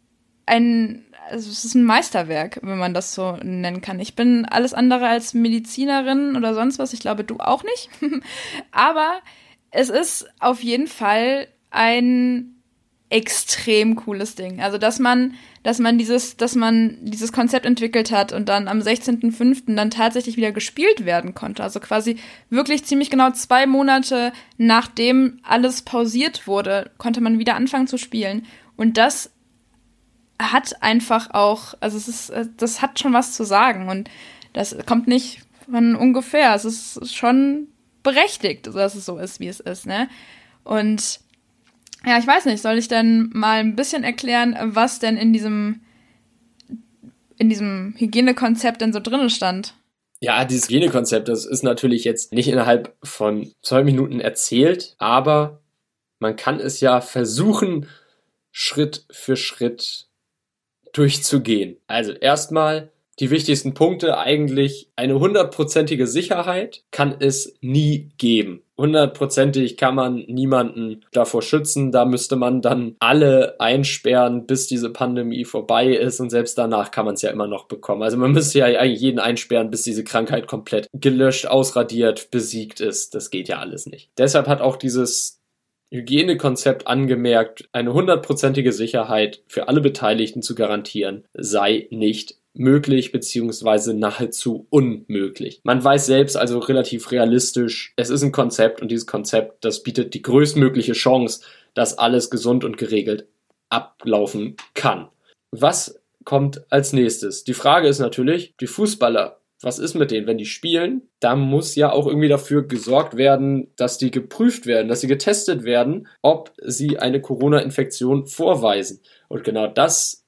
ein, also es ist ein Meisterwerk, wenn man das so nennen kann. Ich bin alles andere als Medizinerin oder sonst was. Ich glaube, du auch nicht. Aber es ist auf jeden Fall ein extrem cooles Ding. Also, dass man, dass man dieses, dass man dieses Konzept entwickelt hat und dann am 16.05. dann tatsächlich wieder gespielt werden konnte. Also quasi wirklich ziemlich genau zwei Monate nachdem alles pausiert wurde, konnte man wieder anfangen zu spielen. Und das hat einfach auch, also es ist, das hat schon was zu sagen und das kommt nicht von ungefähr. Es ist schon berechtigt, dass es so ist, wie es ist, ne? Und ja, ich weiß nicht, soll ich denn mal ein bisschen erklären, was denn in diesem, in diesem Hygienekonzept denn so drin stand? Ja, dieses Hygienekonzept, das ist natürlich jetzt nicht innerhalb von zwei Minuten erzählt, aber man kann es ja versuchen, Schritt für Schritt durchzugehen. Also erstmal die wichtigsten Punkte eigentlich eine hundertprozentige Sicherheit kann es nie geben. Hundertprozentig kann man niemanden davor schützen. Da müsste man dann alle einsperren, bis diese Pandemie vorbei ist. Und selbst danach kann man es ja immer noch bekommen. Also man müsste ja eigentlich jeden einsperren, bis diese Krankheit komplett gelöscht, ausradiert, besiegt ist. Das geht ja alles nicht. Deshalb hat auch dieses Hygienekonzept angemerkt, eine hundertprozentige Sicherheit für alle Beteiligten zu garantieren, sei nicht möglich beziehungsweise nahezu unmöglich. Man weiß selbst also relativ realistisch, es ist ein Konzept und dieses Konzept, das bietet die größtmögliche Chance, dass alles gesund und geregelt ablaufen kann. Was kommt als nächstes? Die Frage ist natürlich, die Fußballer was ist mit denen, wenn die spielen? Da muss ja auch irgendwie dafür gesorgt werden, dass die geprüft werden, dass sie getestet werden, ob sie eine Corona-Infektion vorweisen. Und genau das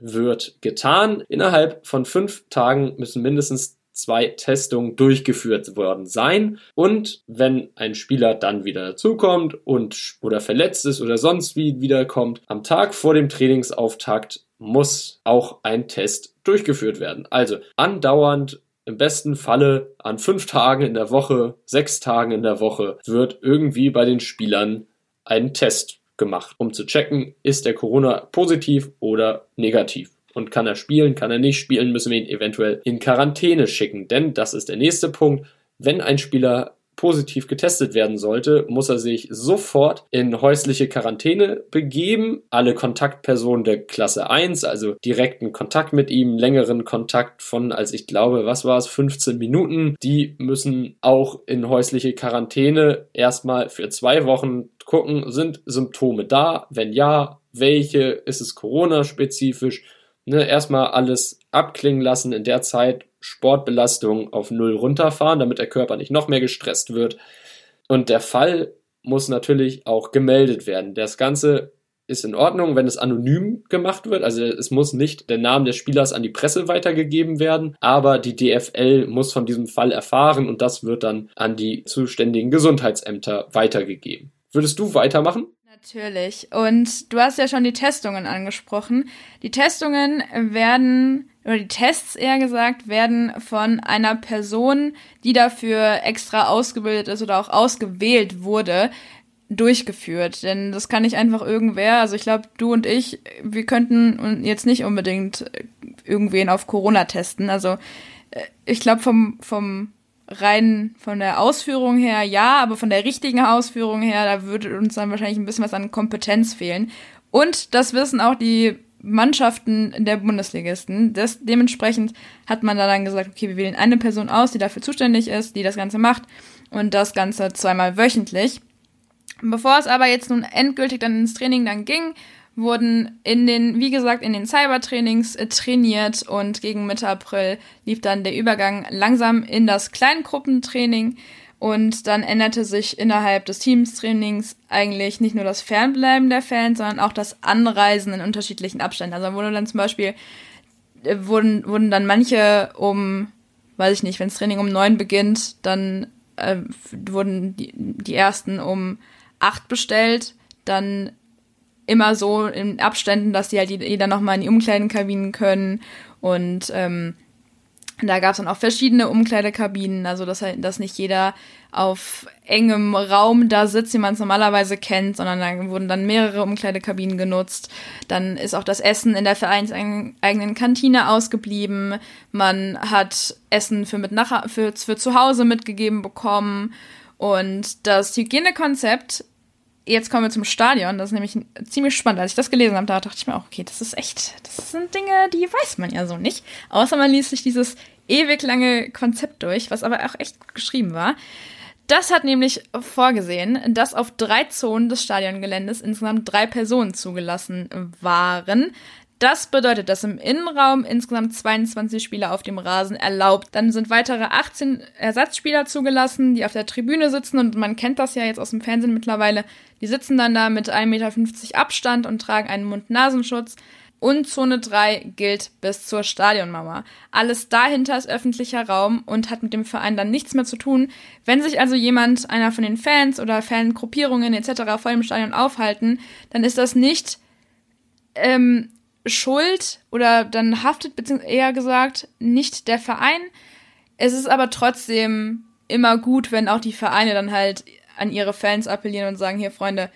wird getan. Innerhalb von fünf Tagen müssen mindestens zwei Testungen durchgeführt worden sein. Und wenn ein Spieler dann wieder dazukommt und oder verletzt ist oder sonst wie wiederkommt, am Tag vor dem Trainingsauftakt muss auch ein Test durchgeführt werden. Also andauernd im besten Falle an fünf Tagen in der Woche, sechs Tagen in der Woche wird irgendwie bei den Spielern ein Test gemacht, um zu checken, ist der Corona positiv oder negativ. Und kann er spielen, kann er nicht spielen, müssen wir ihn eventuell in Quarantäne schicken. Denn das ist der nächste Punkt. Wenn ein Spieler positiv getestet werden sollte, muss er sich sofort in häusliche Quarantäne begeben. Alle Kontaktpersonen der Klasse 1, also direkten Kontakt mit ihm, längeren Kontakt von, als ich glaube, was war es, 15 Minuten, die müssen auch in häusliche Quarantäne erstmal für zwei Wochen gucken, sind Symptome da? Wenn ja, welche? Ist es Corona-spezifisch? Ne, erstmal alles abklingen lassen in der Zeit, Sportbelastung auf Null runterfahren, damit der Körper nicht noch mehr gestresst wird. Und der Fall muss natürlich auch gemeldet werden. Das Ganze ist in Ordnung, wenn es anonym gemacht wird. Also es muss nicht der Name des Spielers an die Presse weitergegeben werden, aber die DFL muss von diesem Fall erfahren und das wird dann an die zuständigen Gesundheitsämter weitergegeben. Würdest du weitermachen? Natürlich. Und du hast ja schon die Testungen angesprochen. Die Testungen werden, oder die Tests eher gesagt, werden von einer Person, die dafür extra ausgebildet ist oder auch ausgewählt wurde, durchgeführt. Denn das kann nicht einfach irgendwer. Also ich glaube, du und ich, wir könnten jetzt nicht unbedingt irgendwen auf Corona testen. Also äh, ich glaube, vom, vom rein von der Ausführung her ja, aber von der richtigen Ausführung her, da würde uns dann wahrscheinlich ein bisschen was an Kompetenz fehlen. Und das wissen auch die Mannschaften der Bundesligisten. Das, dementsprechend hat man da dann gesagt, okay, wir wählen eine Person aus, die dafür zuständig ist, die das Ganze macht und das Ganze zweimal wöchentlich. Bevor es aber jetzt nun endgültig dann ins Training dann ging, wurden in den, wie gesagt, in den Cybertrainings äh, trainiert und gegen Mitte April lief dann der Übergang langsam in das Kleingruppentraining und dann änderte sich innerhalb des Teamstrainings eigentlich nicht nur das Fernbleiben der Fans, sondern auch das Anreisen in unterschiedlichen Abständen. Also wurde dann zum Beispiel, äh, wurden, wurden dann manche um, weiß ich nicht, wenn das Training um neun beginnt, dann äh, wurden die, die ersten um acht bestellt, dann immer so in Abständen, dass die halt jeder nochmal in die Umkleidenkabinen können und ähm, da gab es dann auch verschiedene Umkleidekabinen, also dass, halt, dass nicht jeder auf engem Raum da sitzt, wie man es normalerweise kennt, sondern da wurden dann mehrere Umkleidekabinen genutzt. Dann ist auch das Essen in der vereinseigenen Kantine ausgeblieben. Man hat Essen für, mit nach, für, für zu Hause mitgegeben bekommen. Und das Hygienekonzept jetzt kommen wir zum Stadion. Das ist nämlich ziemlich spannend. Als ich das gelesen habe, da dachte ich mir auch, okay, das ist echt, das sind Dinge, die weiß man ja so nicht. Außer man liest sich dieses ewig lange Konzept durch, was aber auch echt gut geschrieben war. Das hat nämlich vorgesehen, dass auf drei Zonen des Stadiongeländes insgesamt drei Personen zugelassen waren. Das bedeutet, dass im Innenraum insgesamt 22 Spieler auf dem Rasen erlaubt. Dann sind weitere 18 Ersatzspieler zugelassen, die auf der Tribüne sitzen und man kennt das ja jetzt aus dem Fernsehen mittlerweile. Die sitzen dann da mit 1,50 Meter Abstand und tragen einen Mund-Nasenschutz. Und Zone 3 gilt bis zur Stadionmauer. Alles dahinter ist öffentlicher Raum und hat mit dem Verein dann nichts mehr zu tun. Wenn sich also jemand, einer von den Fans oder Fangruppierungen etc. vor dem Stadion aufhalten, dann ist das nicht ähm, Schuld oder dann haftet, beziehungsweise eher gesagt, nicht der Verein. Es ist aber trotzdem immer gut, wenn auch die Vereine dann halt an ihre Fans appellieren und sagen, hier Freunde,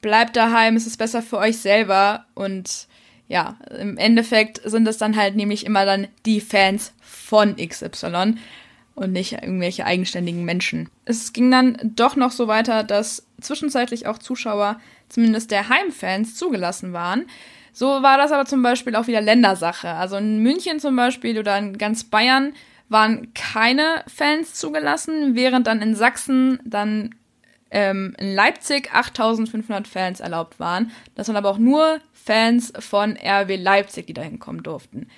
bleibt daheim, es ist besser für euch selber und ja, im Endeffekt sind es dann halt nämlich immer dann die Fans von XY und nicht irgendwelche eigenständigen Menschen. Es ging dann doch noch so weiter, dass zwischenzeitlich auch Zuschauer, zumindest der Heimfans, zugelassen waren. So war das aber zum Beispiel auch wieder Ländersache. Also in München zum Beispiel oder in ganz Bayern waren keine Fans zugelassen, während dann in Sachsen dann ähm, in Leipzig 8500 Fans erlaubt waren. Das waren aber auch nur Fans von RW Leipzig, die da hinkommen durften.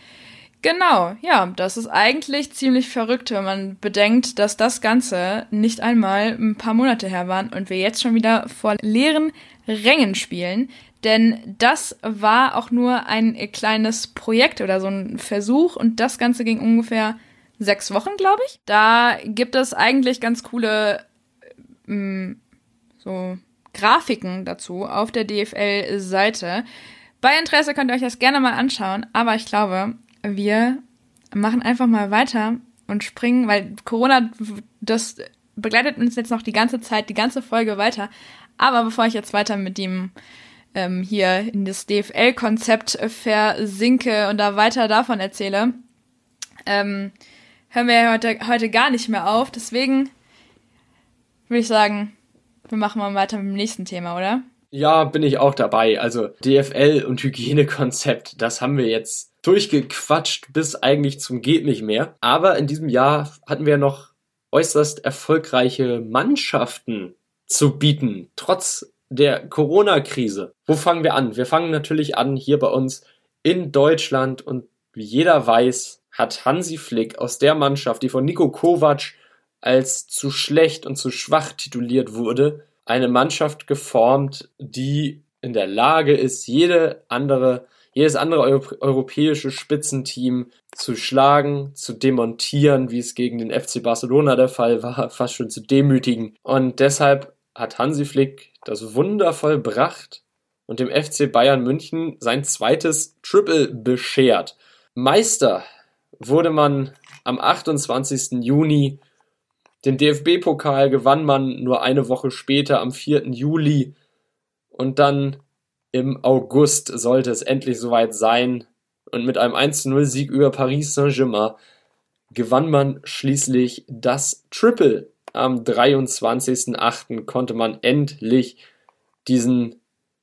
Genau, ja, das ist eigentlich ziemlich verrückt, wenn man bedenkt, dass das Ganze nicht einmal ein paar Monate her waren und wir jetzt schon wieder vor leeren Rängen spielen. Denn das war auch nur ein kleines Projekt oder so ein Versuch und das Ganze ging ungefähr sechs Wochen, glaube ich. Da gibt es eigentlich ganz coole ähm, so Grafiken dazu auf der DFL-Seite. Bei Interesse könnt ihr euch das gerne mal anschauen, aber ich glaube, wir machen einfach mal weiter und springen, weil Corona, das begleitet uns jetzt noch die ganze Zeit, die ganze Folge weiter. Aber bevor ich jetzt weiter mit dem ähm, hier in das DFL-Konzept versinke und da weiter davon erzähle, ähm, hören wir ja heute, heute gar nicht mehr auf. Deswegen würde ich sagen, wir machen mal weiter mit dem nächsten Thema, oder? Ja, bin ich auch dabei. Also DFL und Hygienekonzept, das haben wir jetzt durchgequatscht bis eigentlich zum geht nicht mehr. Aber in diesem Jahr hatten wir noch äußerst erfolgreiche Mannschaften zu bieten, trotz der Corona-Krise. Wo fangen wir an? Wir fangen natürlich an hier bei uns in Deutschland und wie jeder weiß, hat Hansi Flick aus der Mannschaft, die von Nico Kovac als zu schlecht und zu schwach tituliert wurde, eine Mannschaft geformt, die in der Lage ist, jede andere, jedes andere europäische Spitzenteam zu schlagen, zu demontieren, wie es gegen den FC Barcelona der Fall war, fast schon zu demütigen. Und deshalb hat Hansi Flick das Wunder vollbracht und dem FC Bayern München sein zweites Triple beschert. Meister wurde man am 28. Juni. Den DFB-Pokal gewann man nur eine Woche später am 4. Juli. Und dann im August sollte es endlich soweit sein. Und mit einem 1-0-Sieg über Paris Saint-Germain gewann man schließlich das Triple am 23.08. konnte man endlich diesen,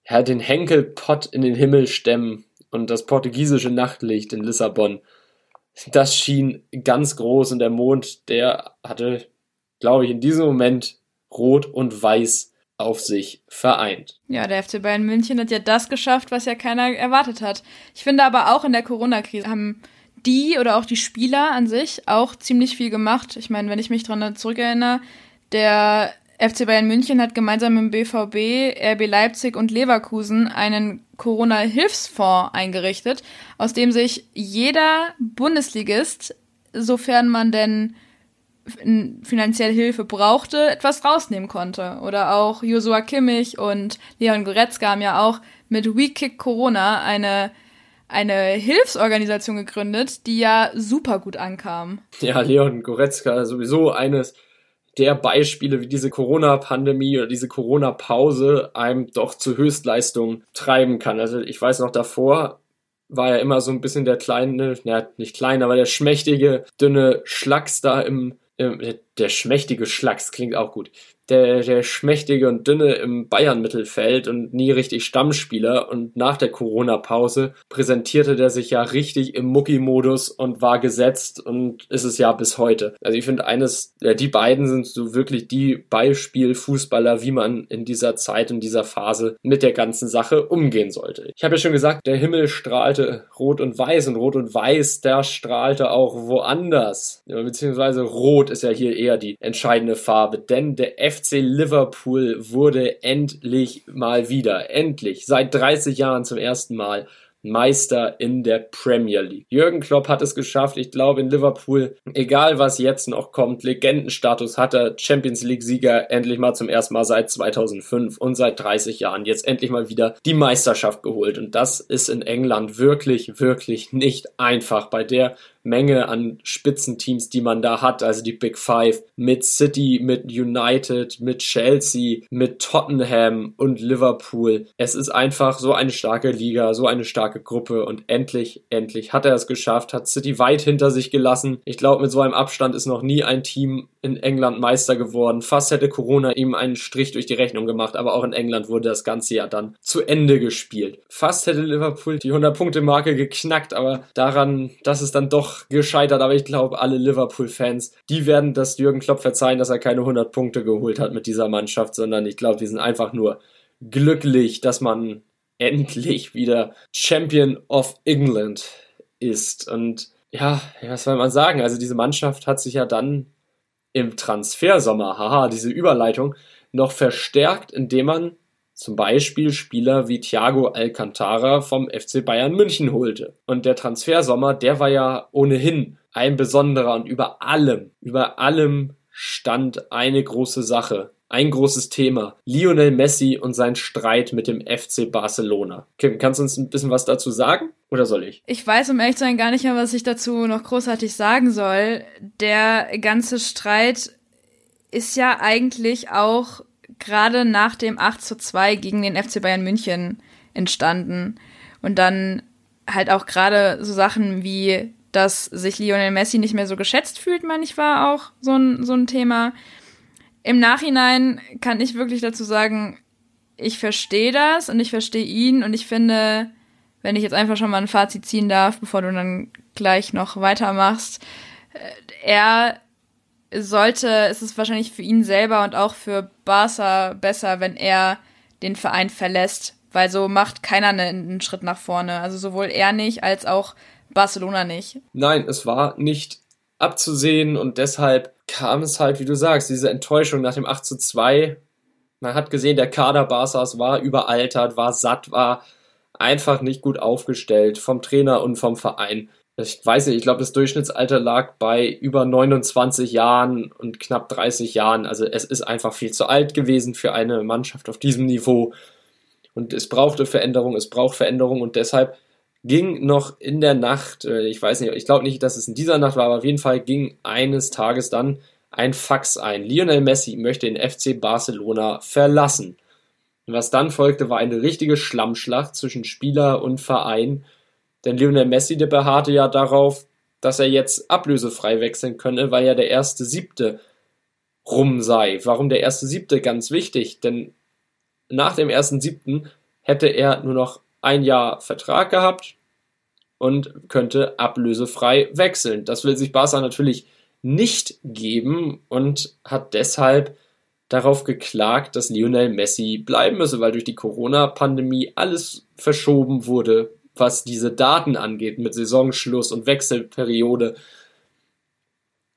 ja, den Henkelpott in den Himmel stemmen und das portugiesische Nachtlicht in Lissabon. Das schien ganz groß und der Mond, der hatte, glaube ich, in diesem Moment rot und weiß auf sich vereint. Ja, der FC Bayern München hat ja das geschafft, was ja keiner erwartet hat. Ich finde aber auch in der Corona-Krise haben die oder auch die Spieler an sich auch ziemlich viel gemacht. Ich meine, wenn ich mich daran zurückerinnere, der FC Bayern München hat gemeinsam mit dem BVB, RB Leipzig und Leverkusen einen Corona-Hilfsfonds eingerichtet, aus dem sich jeder Bundesligist, sofern man denn finanzielle Hilfe brauchte, etwas rausnehmen konnte. Oder auch Josua Kimmich und Leon Goretzka haben ja auch mit We Kick Corona eine eine Hilfsorganisation gegründet, die ja super gut ankam. Ja, Leon Goretzka sowieso eines der Beispiele, wie diese Corona-Pandemie oder diese Corona-Pause einem doch zu Höchstleistungen treiben kann. Also ich weiß noch davor, war ja immer so ein bisschen der kleine, ja, nicht klein, aber der schmächtige, dünne Schlacks da im der schmächtige Schlacks klingt auch gut der, der schmächtige und dünne im Bayern-Mittelfeld und nie richtig Stammspieler. Und nach der Corona-Pause präsentierte der sich ja richtig im Mucki-Modus und war gesetzt und ist es ja bis heute. Also ich finde eines, ja, die beiden sind so wirklich die Beispielfußballer, wie man in dieser Zeit, in dieser Phase mit der ganzen Sache umgehen sollte. Ich habe ja schon gesagt, der Himmel strahlte rot und weiß und rot und weiß, der strahlte auch woanders. Beziehungsweise rot ist ja hier eher die entscheidende Farbe, denn der FC FC Liverpool wurde endlich mal wieder, endlich, seit 30 Jahren zum ersten Mal Meister in der Premier League. Jürgen Klopp hat es geschafft. Ich glaube, in Liverpool, egal was jetzt noch kommt, Legendenstatus hat er Champions League Sieger endlich mal zum ersten Mal seit 2005 und seit 30 Jahren jetzt endlich mal wieder die Meisterschaft geholt. Und das ist in England wirklich, wirklich nicht einfach bei der Menge an Spitzenteams, die man da hat, also die Big Five mit City, mit United, mit Chelsea, mit Tottenham und Liverpool. Es ist einfach so eine starke Liga, so eine starke Gruppe und endlich, endlich hat er es geschafft, hat City weit hinter sich gelassen. Ich glaube, mit so einem Abstand ist noch nie ein Team in England Meister geworden. Fast hätte Corona ihm einen Strich durch die Rechnung gemacht, aber auch in England wurde das ganze Jahr dann zu Ende gespielt. Fast hätte Liverpool die 100-Punkte-Marke geknackt, aber daran, dass es dann doch gescheitert, aber ich glaube, alle Liverpool-Fans, die werden das Jürgen Klopp verzeihen, dass er keine 100 Punkte geholt hat mit dieser Mannschaft, sondern ich glaube, die sind einfach nur glücklich, dass man endlich wieder Champion of England ist. Und ja, was soll man sagen? Also diese Mannschaft hat sich ja dann im Transfersommer, haha, diese Überleitung, noch verstärkt, indem man zum Beispiel Spieler wie Thiago Alcantara vom FC Bayern München holte. Und der Transfersommer, der war ja ohnehin ein besonderer und über allem, über allem stand eine große Sache, ein großes Thema. Lionel Messi und sein Streit mit dem FC Barcelona. Kim, kannst du uns ein bisschen was dazu sagen? Oder soll ich? Ich weiß um ehrlich zu sein gar nicht mehr, was ich dazu noch großartig sagen soll. Der ganze Streit ist ja eigentlich auch gerade nach dem 8 zu 2 gegen den FC Bayern München entstanden. Und dann halt auch gerade so Sachen wie, dass sich Lionel Messi nicht mehr so geschätzt fühlt, meine ich, war auch so ein, so ein Thema. Im Nachhinein kann ich wirklich dazu sagen, ich verstehe das und ich verstehe ihn und ich finde, wenn ich jetzt einfach schon mal ein Fazit ziehen darf, bevor du dann gleich noch weitermachst, äh, er sollte, ist es wahrscheinlich für ihn selber und auch für Barca besser, wenn er den Verein verlässt, weil so macht keiner einen Schritt nach vorne. Also sowohl er nicht als auch Barcelona nicht. Nein, es war nicht abzusehen und deshalb kam es halt, wie du sagst, diese Enttäuschung nach dem 8 zu 2. Man hat gesehen, der Kader Barca's war überaltert, war satt, war einfach nicht gut aufgestellt vom Trainer und vom Verein ich weiß nicht, ich glaube, das Durchschnittsalter lag bei über 29 Jahren und knapp 30 Jahren. Also es ist einfach viel zu alt gewesen für eine Mannschaft auf diesem Niveau. Und es brauchte Veränderung, es braucht Veränderung und deshalb ging noch in der Nacht, äh, ich weiß nicht, ich glaube nicht, dass es in dieser Nacht war, aber auf jeden Fall ging eines Tages dann ein Fax ein. Lionel Messi möchte den FC Barcelona verlassen. Und was dann folgte, war eine richtige Schlammschlacht zwischen Spieler und Verein denn Lionel Messi, der beharrte ja darauf, dass er jetzt ablösefrei wechseln könne, weil ja der erste Siebte rum sei. Warum der erste Siebte? Ganz wichtig, denn nach dem ersten Siebten hätte er nur noch ein Jahr Vertrag gehabt und könnte ablösefrei wechseln. Das will sich Barca natürlich nicht geben und hat deshalb darauf geklagt, dass Lionel Messi bleiben müsse, weil durch die Corona-Pandemie alles verschoben wurde, was diese Daten angeht, mit Saisonschluss und Wechselperiode.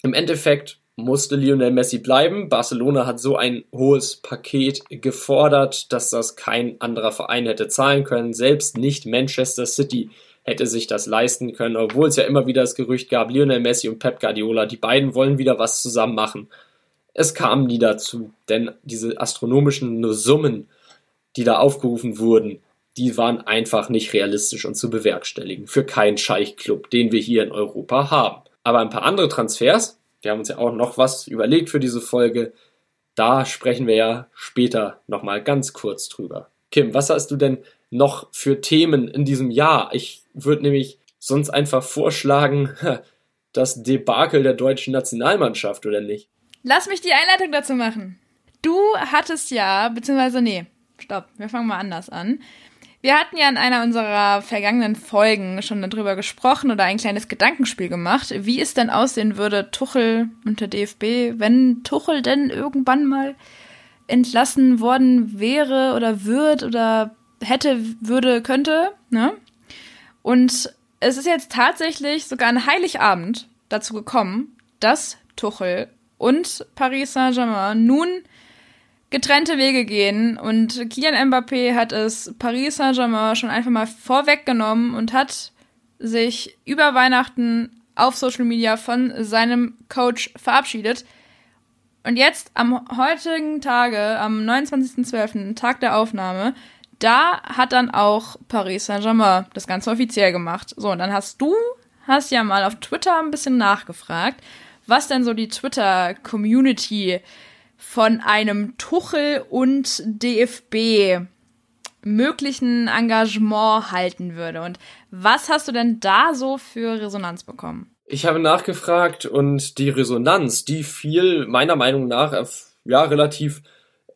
Im Endeffekt musste Lionel Messi bleiben. Barcelona hat so ein hohes Paket gefordert, dass das kein anderer Verein hätte zahlen können. Selbst nicht Manchester City hätte sich das leisten können, obwohl es ja immer wieder das Gerücht gab, Lionel Messi und Pep Guardiola, die beiden wollen wieder was zusammen machen. Es kam nie dazu, denn diese astronomischen Summen, die da aufgerufen wurden, die waren einfach nicht realistisch und zu bewerkstelligen für keinen Scheichclub, den wir hier in Europa haben. Aber ein paar andere Transfers, wir haben uns ja auch noch was überlegt für diese Folge. Da sprechen wir ja später nochmal ganz kurz drüber. Kim, was hast du denn noch für Themen in diesem Jahr? Ich würde nämlich sonst einfach vorschlagen, das Debakel der deutschen Nationalmannschaft, oder nicht? Lass mich die Einleitung dazu machen. Du hattest ja, beziehungsweise nee, stopp, wir fangen mal anders an. Wir hatten ja in einer unserer vergangenen Folgen schon darüber gesprochen oder ein kleines Gedankenspiel gemacht, wie es denn aussehen würde, Tuchel und der DFB, wenn Tuchel denn irgendwann mal entlassen worden wäre oder wird oder hätte, würde, könnte, ne? Und es ist jetzt tatsächlich sogar ein Heiligabend dazu gekommen, dass Tuchel und Paris Saint-Germain nun getrennte Wege gehen. Und Kylian Mbappé hat es Paris Saint-Germain schon einfach mal vorweggenommen und hat sich über Weihnachten auf Social Media von seinem Coach verabschiedet. Und jetzt am heutigen Tage, am 29.12., Tag der Aufnahme, da hat dann auch Paris Saint-Germain das Ganze offiziell gemacht. So, und dann hast du, hast ja mal auf Twitter ein bisschen nachgefragt, was denn so die Twitter-Community von einem Tuchel und DFB möglichen Engagement halten würde. Und was hast du denn da so für Resonanz bekommen? Ich habe nachgefragt und die Resonanz, die fiel meiner Meinung nach ja relativ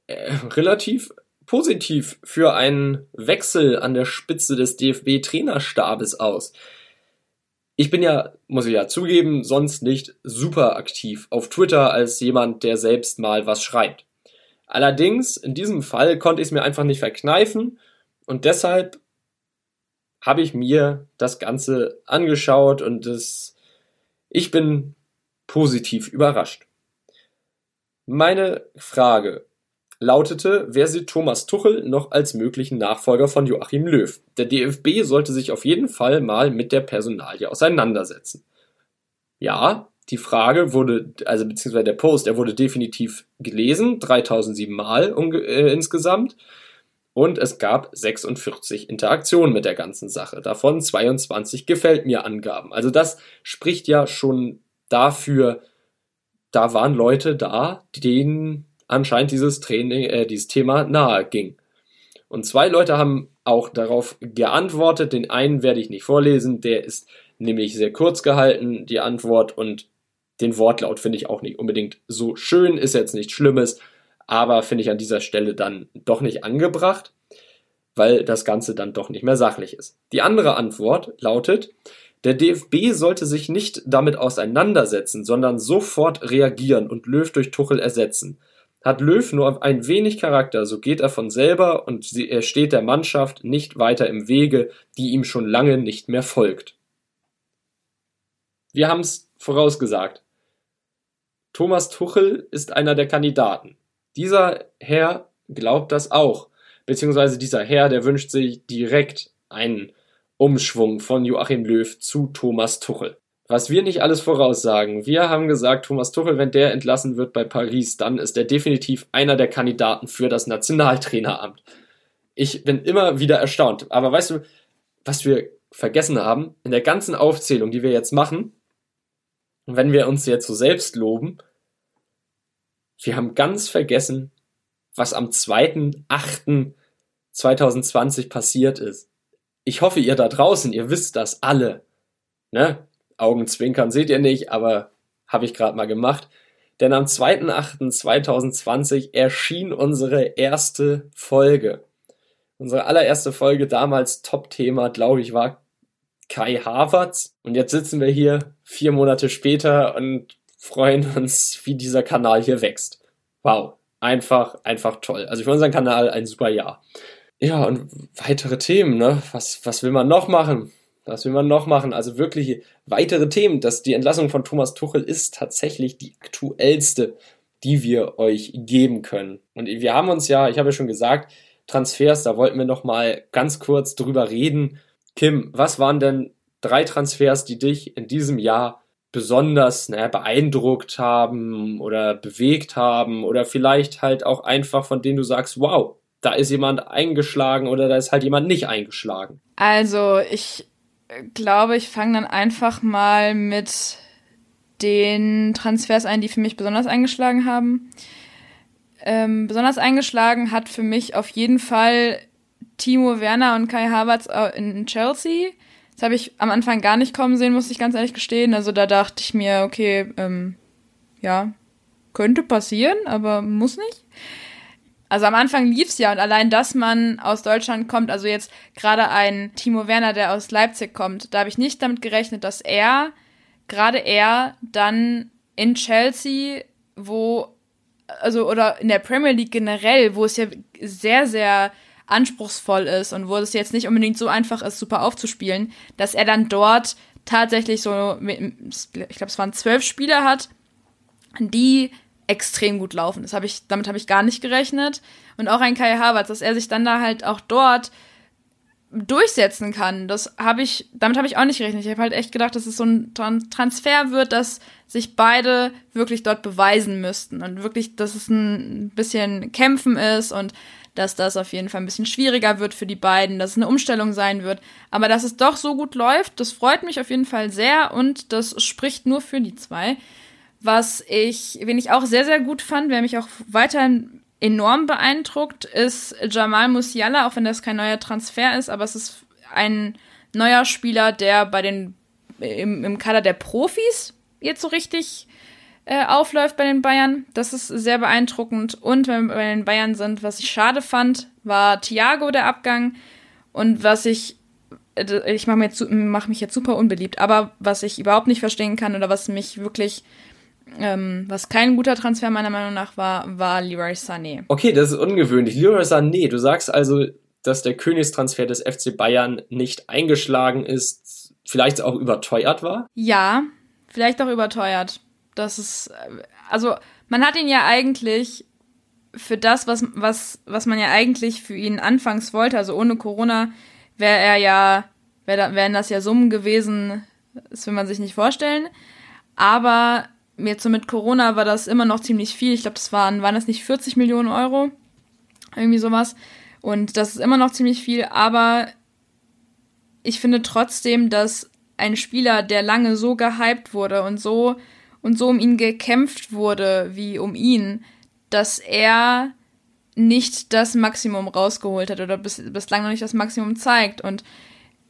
äh, relativ positiv für einen Wechsel an der Spitze des DFB Trainerstabes aus ich bin ja, muss ich ja zugeben, sonst nicht super aktiv auf Twitter als jemand, der selbst mal was schreibt. Allerdings, in diesem Fall konnte ich es mir einfach nicht verkneifen und deshalb habe ich mir das Ganze angeschaut und das, ich bin positiv überrascht. Meine Frage lautete, wer sieht Thomas Tuchel noch als möglichen Nachfolger von Joachim Löw? Der DFB sollte sich auf jeden Fall mal mit der Personalie auseinandersetzen. Ja, die Frage wurde, also beziehungsweise der Post, er wurde definitiv gelesen, 3007 Mal äh, insgesamt. Und es gab 46 Interaktionen mit der ganzen Sache. Davon 22 gefällt mir Angaben. Also das spricht ja schon dafür, da waren Leute da, denen anscheinend dieses Training, äh, dieses Thema nahe ging. Und zwei Leute haben auch darauf geantwortet. Den einen werde ich nicht vorlesen, der ist nämlich sehr kurz gehalten, die Antwort, und den Wortlaut finde ich auch nicht unbedingt so schön, ist jetzt nichts Schlimmes, aber finde ich an dieser Stelle dann doch nicht angebracht, weil das Ganze dann doch nicht mehr sachlich ist. Die andere Antwort lautet, der DFB sollte sich nicht damit auseinandersetzen, sondern sofort reagieren und Löw durch Tuchel ersetzen. Hat Löw nur ein wenig Charakter, so geht er von selber und er steht der Mannschaft nicht weiter im Wege, die ihm schon lange nicht mehr folgt. Wir haben es vorausgesagt. Thomas Tuchel ist einer der Kandidaten. Dieser Herr glaubt das auch, beziehungsweise dieser Herr, der wünscht sich direkt einen Umschwung von Joachim Löw zu Thomas Tuchel was wir nicht alles voraussagen. Wir haben gesagt, Thomas Tuchel, wenn der entlassen wird bei Paris, dann ist er definitiv einer der Kandidaten für das Nationaltraineramt. Ich bin immer wieder erstaunt. Aber weißt du, was wir vergessen haben? In der ganzen Aufzählung, die wir jetzt machen, wenn wir uns jetzt so selbst loben, wir haben ganz vergessen, was am 2.8.2020 passiert ist. Ich hoffe, ihr da draußen, ihr wisst das alle. Ne? Augenzwinkern seht ihr nicht, aber habe ich gerade mal gemacht. Denn am 2.8.2020 erschien unsere erste Folge. Unsere allererste Folge damals Top-Thema, glaube ich, war Kai Havertz. Und jetzt sitzen wir hier vier Monate später und freuen uns, wie dieser Kanal hier wächst. Wow. einfach, einfach toll. Also für unseren Kanal ein super Jahr. Ja, und weitere Themen, ne? Was, was will man noch machen? Was will man noch machen? Also wirklich weitere Themen. dass die Entlassung von Thomas Tuchel ist tatsächlich die aktuellste, die wir euch geben können. Und wir haben uns ja, ich habe ja schon gesagt, Transfers, da wollten wir noch mal ganz kurz drüber reden. Kim, was waren denn drei Transfers, die dich in diesem Jahr besonders naja, beeindruckt haben oder bewegt haben oder vielleicht halt auch einfach von denen du sagst, wow, da ist jemand eingeschlagen oder da ist halt jemand nicht eingeschlagen? Also ich glaube, ich fange dann einfach mal mit den Transfers ein, die für mich besonders eingeschlagen haben. Ähm, besonders eingeschlagen hat für mich auf jeden Fall Timo Werner und Kai Havertz äh, in Chelsea. Das habe ich am Anfang gar nicht kommen sehen, muss ich ganz ehrlich gestehen. Also da dachte ich mir, okay, ähm, ja, könnte passieren, aber muss nicht. Also am Anfang lief's ja und allein, dass man aus Deutschland kommt, also jetzt gerade ein Timo Werner, der aus Leipzig kommt, da habe ich nicht damit gerechnet, dass er, gerade er, dann in Chelsea, wo, also oder in der Premier League generell, wo es ja sehr, sehr anspruchsvoll ist und wo es jetzt nicht unbedingt so einfach ist, super aufzuspielen, dass er dann dort tatsächlich so, ich glaube, es waren zwölf Spieler hat, die extrem gut laufen. Das habe ich, damit habe ich gar nicht gerechnet. Und auch ein Kai Havertz, dass er sich dann da halt auch dort durchsetzen kann. Das habe ich, damit habe ich auch nicht gerechnet. Ich habe halt echt gedacht, dass es so ein Transfer wird, dass sich beide wirklich dort beweisen müssten und wirklich, dass es ein bisschen Kämpfen ist und dass das auf jeden Fall ein bisschen schwieriger wird für die beiden, dass es eine Umstellung sein wird. Aber dass es doch so gut läuft, das freut mich auf jeden Fall sehr und das spricht nur für die zwei. Was ich, wen ich auch sehr, sehr gut fand, wer mich auch weiterhin enorm beeindruckt, ist Jamal Musiala, auch wenn das kein neuer Transfer ist, aber es ist ein neuer Spieler, der bei den im, im Kader der Profis jetzt so richtig äh, aufläuft bei den Bayern. Das ist sehr beeindruckend. Und wenn wir bei den Bayern sind, was ich schade fand, war Thiago der Abgang. Und was ich, äh, ich mache mach mich jetzt super unbeliebt, aber was ich überhaupt nicht verstehen kann oder was mich wirklich ähm, was kein guter Transfer meiner Meinung nach war, war Leroy Sané. Okay, das ist ungewöhnlich. Leroy Sané, du sagst also, dass der Königstransfer des FC Bayern nicht eingeschlagen ist, vielleicht auch überteuert war? Ja, vielleicht auch überteuert. Das ist, also man hat ihn ja eigentlich für das, was, was, was man ja eigentlich für ihn anfangs wollte, also ohne Corona, wäre er ja, wär, wären das ja Summen gewesen, das will man sich nicht vorstellen. Aber jetzt so mit Corona war das immer noch ziemlich viel. Ich glaube, das waren, waren das nicht 40 Millionen Euro? Irgendwie sowas. Und das ist immer noch ziemlich viel, aber ich finde trotzdem, dass ein Spieler, der lange so gehypt wurde und so und so um ihn gekämpft wurde wie um ihn, dass er nicht das Maximum rausgeholt hat oder bis, bislang noch nicht das Maximum zeigt. Und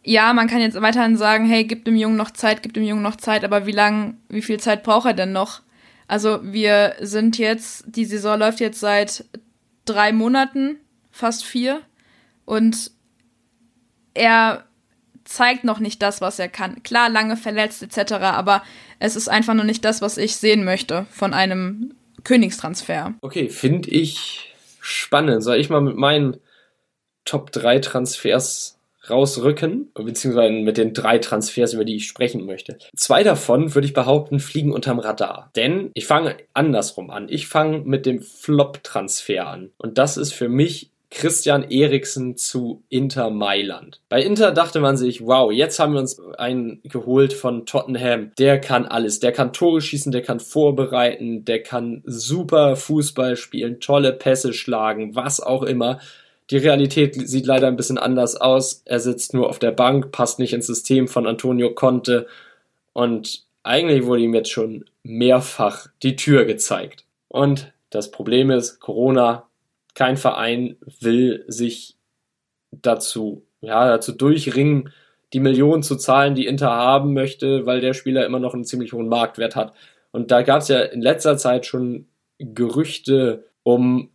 ja, man kann jetzt weiterhin sagen, hey, gib dem Jungen noch Zeit, gib dem Jungen noch Zeit, aber wie lang, wie viel Zeit braucht er denn noch? Also wir sind jetzt, die Saison läuft jetzt seit drei Monaten, fast vier, und er zeigt noch nicht das, was er kann. Klar, lange verletzt etc., aber es ist einfach noch nicht das, was ich sehen möchte von einem Königstransfer. Okay, finde ich spannend. Soll ich mal mit meinen Top 3 Transfers rausrücken, beziehungsweise mit den drei Transfers, über die ich sprechen möchte. Zwei davon würde ich behaupten, fliegen unterm Radar. Denn ich fange andersrum an. Ich fange mit dem Flop-Transfer an. Und das ist für mich Christian Eriksen zu Inter Mailand. Bei Inter dachte man sich, wow, jetzt haben wir uns einen geholt von Tottenham. Der kann alles. Der kann Tore schießen, der kann vorbereiten, der kann super Fußball spielen, tolle Pässe schlagen, was auch immer. Die Realität sieht leider ein bisschen anders aus. Er sitzt nur auf der Bank, passt nicht ins System von Antonio Conte und eigentlich wurde ihm jetzt schon mehrfach die Tür gezeigt. Und das Problem ist, Corona kein Verein will sich dazu, ja, dazu durchringen, die Millionen zu zahlen, die Inter haben möchte, weil der Spieler immer noch einen ziemlich hohen Marktwert hat. Und da gab es ja in letzter Zeit schon Gerüchte um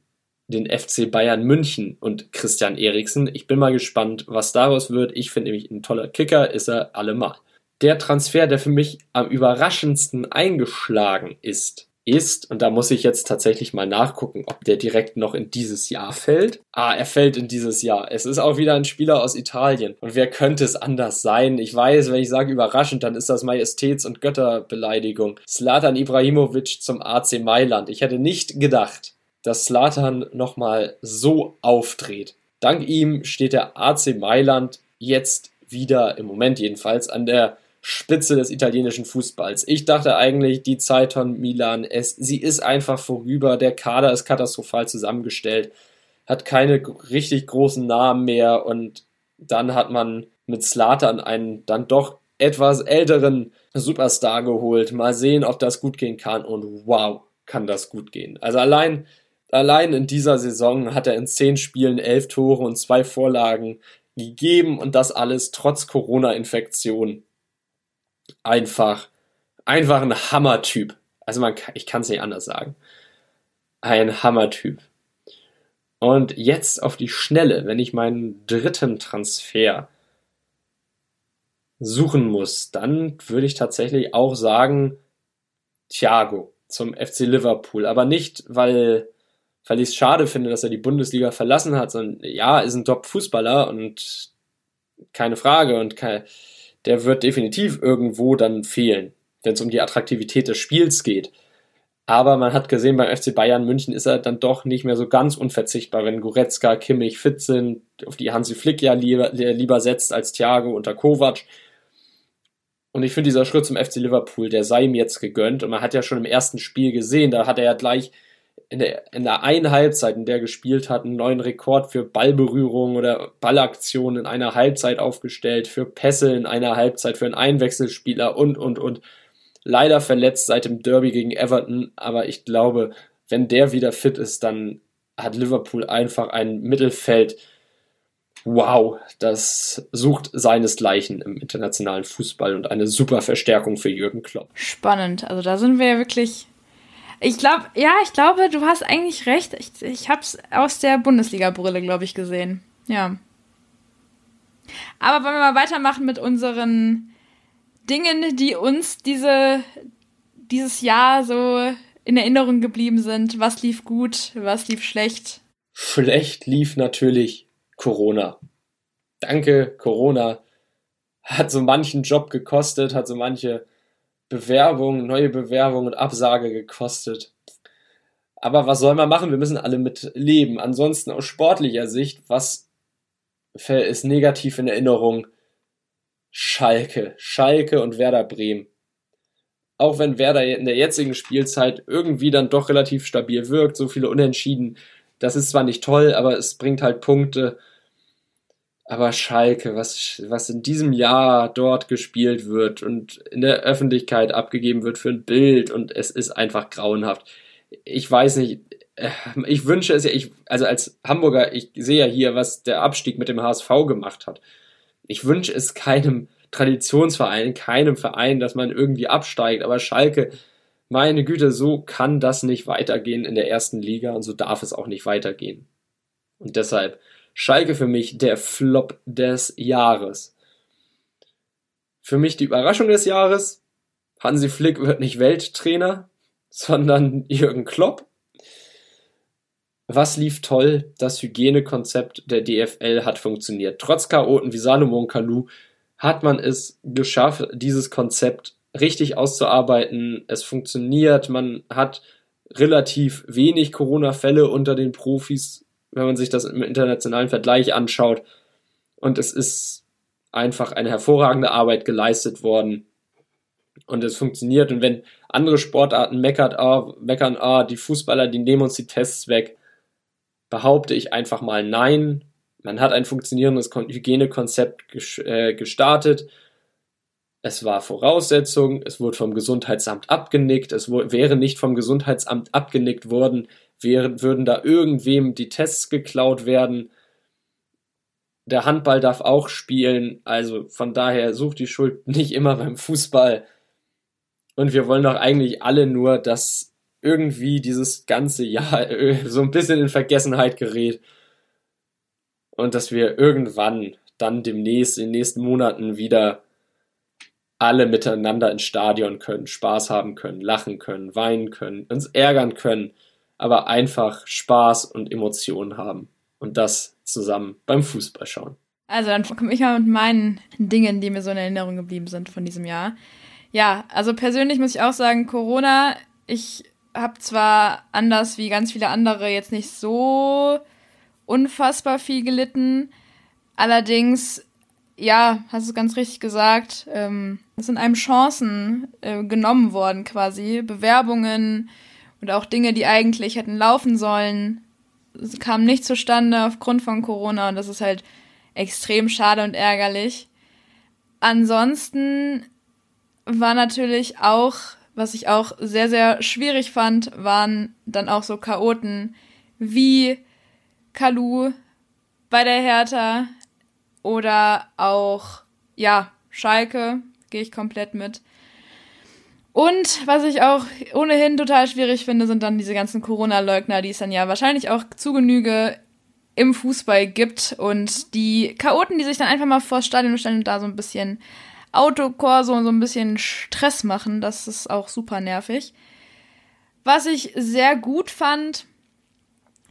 den FC Bayern München und Christian Eriksen. Ich bin mal gespannt, was daraus wird. Ich finde nämlich ein toller Kicker, ist er allemal. Der Transfer, der für mich am überraschendsten eingeschlagen ist, ist, und da muss ich jetzt tatsächlich mal nachgucken, ob der direkt noch in dieses Jahr fällt. Ah, er fällt in dieses Jahr. Es ist auch wieder ein Spieler aus Italien. Und wer könnte es anders sein? Ich weiß, wenn ich sage überraschend, dann ist das Majestäts- und Götterbeleidigung. Slatan Ibrahimovic zum AC Mailand. Ich hätte nicht gedacht, dass Slatan nochmal so aufdreht. Dank ihm steht der AC Mailand jetzt wieder, im Moment jedenfalls, an der Spitze des italienischen Fußballs. Ich dachte eigentlich, die Zeit von Milan, es, sie ist einfach vorüber. Der Kader ist katastrophal zusammengestellt, hat keine richtig großen Namen mehr und dann hat man mit Slatan einen dann doch etwas älteren Superstar geholt. Mal sehen, ob das gut gehen kann und wow, kann das gut gehen. Also allein, allein in dieser Saison hat er in zehn Spielen elf Tore und zwei Vorlagen gegeben und das alles trotz Corona-Infektion einfach, einfach ein Hammertyp. Also man, ich kann es nicht anders sagen. Ein Hammertyp. Und jetzt auf die Schnelle, wenn ich meinen dritten Transfer suchen muss, dann würde ich tatsächlich auch sagen, Thiago zum FC Liverpool. Aber nicht, weil, weil ich es schade finde, dass er die Bundesliga verlassen hat, sondern ja, ist ein Top-Fußballer und keine Frage und kein, der wird definitiv irgendwo dann fehlen, wenn es um die Attraktivität des Spiels geht. Aber man hat gesehen, beim FC Bayern München ist er dann doch nicht mehr so ganz unverzichtbar, wenn Goretzka, Kimmich fit sind, auf die Hansi Flick ja lieber, lieber setzt als Thiago unter Kovac. Und ich finde dieser Schritt zum FC Liverpool, der sei ihm jetzt gegönnt. Und man hat ja schon im ersten Spiel gesehen, da hat er ja gleich in der, in der einen Halbzeit, in der er gespielt hat, einen neuen Rekord für Ballberührung oder Ballaktionen in einer Halbzeit aufgestellt, für Pässe in einer Halbzeit, für einen Einwechselspieler und, und, und. Leider verletzt seit dem Derby gegen Everton, aber ich glaube, wenn der wieder fit ist, dann hat Liverpool einfach ein Mittelfeld. Wow, das sucht seinesgleichen im internationalen Fußball und eine super Verstärkung für Jürgen Klopp. Spannend. Also da sind wir ja wirklich ich glaube, ja, ich glaube, du hast eigentlich recht. Ich, ich habe es aus der Bundesliga-Brille, glaube ich, gesehen. Ja. Aber wollen wir mal weitermachen mit unseren Dingen, die uns diese, dieses Jahr so in Erinnerung geblieben sind? Was lief gut, was lief schlecht? Schlecht lief natürlich Corona. Danke, Corona. Hat so manchen Job gekostet, hat so manche Bewerbung, neue Bewerbung und Absage gekostet. Aber was soll man machen? Wir müssen alle mit leben. Ansonsten aus sportlicher Sicht, was ist negativ in Erinnerung? Schalke. Schalke und Werder Bremen. Auch wenn Werder in der jetzigen Spielzeit irgendwie dann doch relativ stabil wirkt, so viele Unentschieden, das ist zwar nicht toll, aber es bringt halt Punkte. Aber Schalke, was, was in diesem Jahr dort gespielt wird und in der Öffentlichkeit abgegeben wird für ein Bild und es ist einfach grauenhaft. Ich weiß nicht, äh, ich wünsche es ja, ich, also als Hamburger, ich sehe ja hier, was der Abstieg mit dem HSV gemacht hat. Ich wünsche es keinem Traditionsverein, keinem Verein, dass man irgendwie absteigt, aber Schalke, meine Güte, so kann das nicht weitergehen in der ersten Liga und so darf es auch nicht weitergehen. Und deshalb, Schalke für mich der Flop des Jahres. Für mich die Überraschung des Jahres. Hansi Flick wird nicht Welttrainer, sondern Jürgen Klopp. Was lief toll? Das Hygienekonzept der DFL hat funktioniert. Trotz Chaoten wie Salomon Kalou hat man es geschafft, dieses Konzept richtig auszuarbeiten. Es funktioniert. Man hat relativ wenig Corona-Fälle unter den Profis wenn man sich das im internationalen Vergleich anschaut. Und es ist einfach eine hervorragende Arbeit geleistet worden. Und es funktioniert. Und wenn andere Sportarten meckert, ah, meckern, ah, die Fußballer, die nehmen uns die Tests weg, behaupte ich einfach mal nein. Man hat ein funktionierendes Hygienekonzept äh, gestartet. Es war Voraussetzung, es wurde vom Gesundheitsamt abgenickt, es wäre nicht vom Gesundheitsamt abgenickt worden, wären, würden da irgendwem die Tests geklaut werden. Der Handball darf auch spielen, also von daher sucht die Schuld nicht immer beim Fußball. Und wir wollen doch eigentlich alle nur, dass irgendwie dieses ganze Jahr so ein bisschen in Vergessenheit gerät. Und dass wir irgendwann dann demnächst, in den nächsten Monaten wieder alle miteinander ins Stadion können, Spaß haben können, lachen können, weinen können, uns ärgern können, aber einfach Spaß und Emotionen haben. Und das zusammen beim Fußball schauen. Also dann komme ich mal mit meinen Dingen, die mir so in Erinnerung geblieben sind von diesem Jahr. Ja, also persönlich muss ich auch sagen, Corona, ich habe zwar anders wie ganz viele andere jetzt nicht so unfassbar viel gelitten, allerdings, ja, hast du ganz richtig gesagt, ähm, es sind einem Chancen äh, genommen worden quasi, Bewerbungen und auch Dinge, die eigentlich hätten laufen sollen, kamen nicht zustande aufgrund von Corona und das ist halt extrem schade und ärgerlich. Ansonsten war natürlich auch, was ich auch sehr, sehr schwierig fand, waren dann auch so Chaoten wie Kalu bei der Hertha oder auch, ja, Schalke, gehe ich komplett mit. Und was ich auch ohnehin total schwierig finde, sind dann diese ganzen Corona-Leugner, die es dann ja wahrscheinlich auch zu Genüge im Fußball gibt und die Chaoten, die sich dann einfach mal vors Stadion stellen und da so ein bisschen Autokorso und so ein bisschen Stress machen, das ist auch super nervig. Was ich sehr gut fand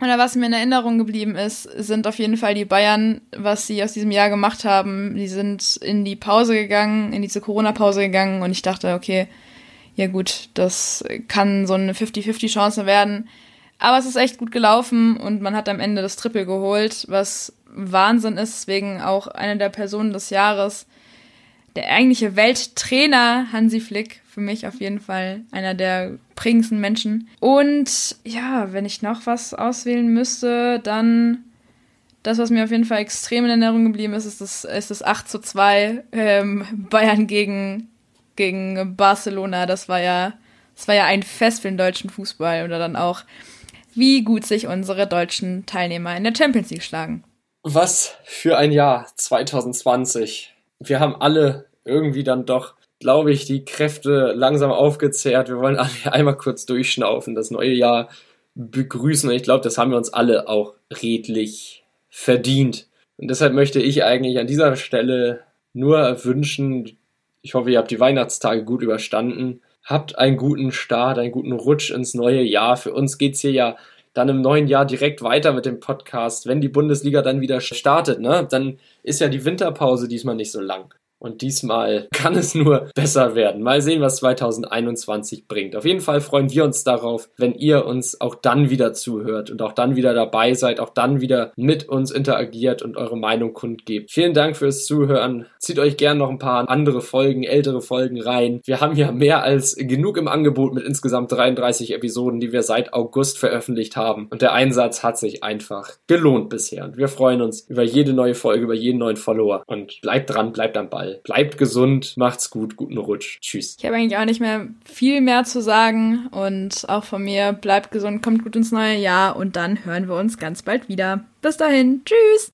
oder was mir in Erinnerung geblieben ist, sind auf jeden Fall die Bayern, was sie aus diesem Jahr gemacht haben. Die sind in die Pause gegangen, in diese Corona-Pause gegangen und ich dachte, okay, ja gut, das kann so eine 50-50-Chance werden. Aber es ist echt gut gelaufen und man hat am Ende das Triple geholt, was Wahnsinn ist, deswegen auch eine der Personen des Jahres. Der eigentliche Welttrainer Hansi Flick, für mich auf jeden Fall einer der prägendsten Menschen. Und ja, wenn ich noch was auswählen müsste, dann das, was mir auf jeden Fall extrem in Erinnerung geblieben ist, ist das, ist das 8 zu 2 ähm, Bayern gegen, gegen Barcelona. Das war ja, das war ja ein Fest für den deutschen Fußball oder dann auch wie gut sich unsere deutschen Teilnehmer in der Champions League schlagen. Was für ein Jahr 2020. Wir haben alle irgendwie dann doch, glaube ich, die Kräfte langsam aufgezehrt. Wir wollen alle einmal kurz durchschnaufen, das neue Jahr begrüßen. Und ich glaube, das haben wir uns alle auch redlich verdient. Und deshalb möchte ich eigentlich an dieser Stelle nur wünschen, ich hoffe, ihr habt die Weihnachtstage gut überstanden Habt einen guten Start, einen guten Rutsch ins neue Jahr. Für uns geht's hier ja dann im neuen Jahr direkt weiter mit dem Podcast. Wenn die Bundesliga dann wieder startet, ne, dann ist ja die Winterpause diesmal nicht so lang. Und diesmal kann es nur besser werden. Mal sehen, was 2021 bringt. Auf jeden Fall freuen wir uns darauf, wenn ihr uns auch dann wieder zuhört und auch dann wieder dabei seid, auch dann wieder mit uns interagiert und eure Meinung kundgebt. Vielen Dank fürs Zuhören. Zieht euch gern noch ein paar andere Folgen, ältere Folgen rein. Wir haben ja mehr als genug im Angebot mit insgesamt 33 Episoden, die wir seit August veröffentlicht haben. Und der Einsatz hat sich einfach gelohnt bisher. Und wir freuen uns über jede neue Folge, über jeden neuen Follower. Und bleibt dran, bleibt am Ball. Bleibt gesund, macht's gut, guten Rutsch. Tschüss. Ich habe eigentlich auch nicht mehr viel mehr zu sagen und auch von mir bleibt gesund, kommt gut ins neue Jahr und dann hören wir uns ganz bald wieder. Bis dahin, tschüss.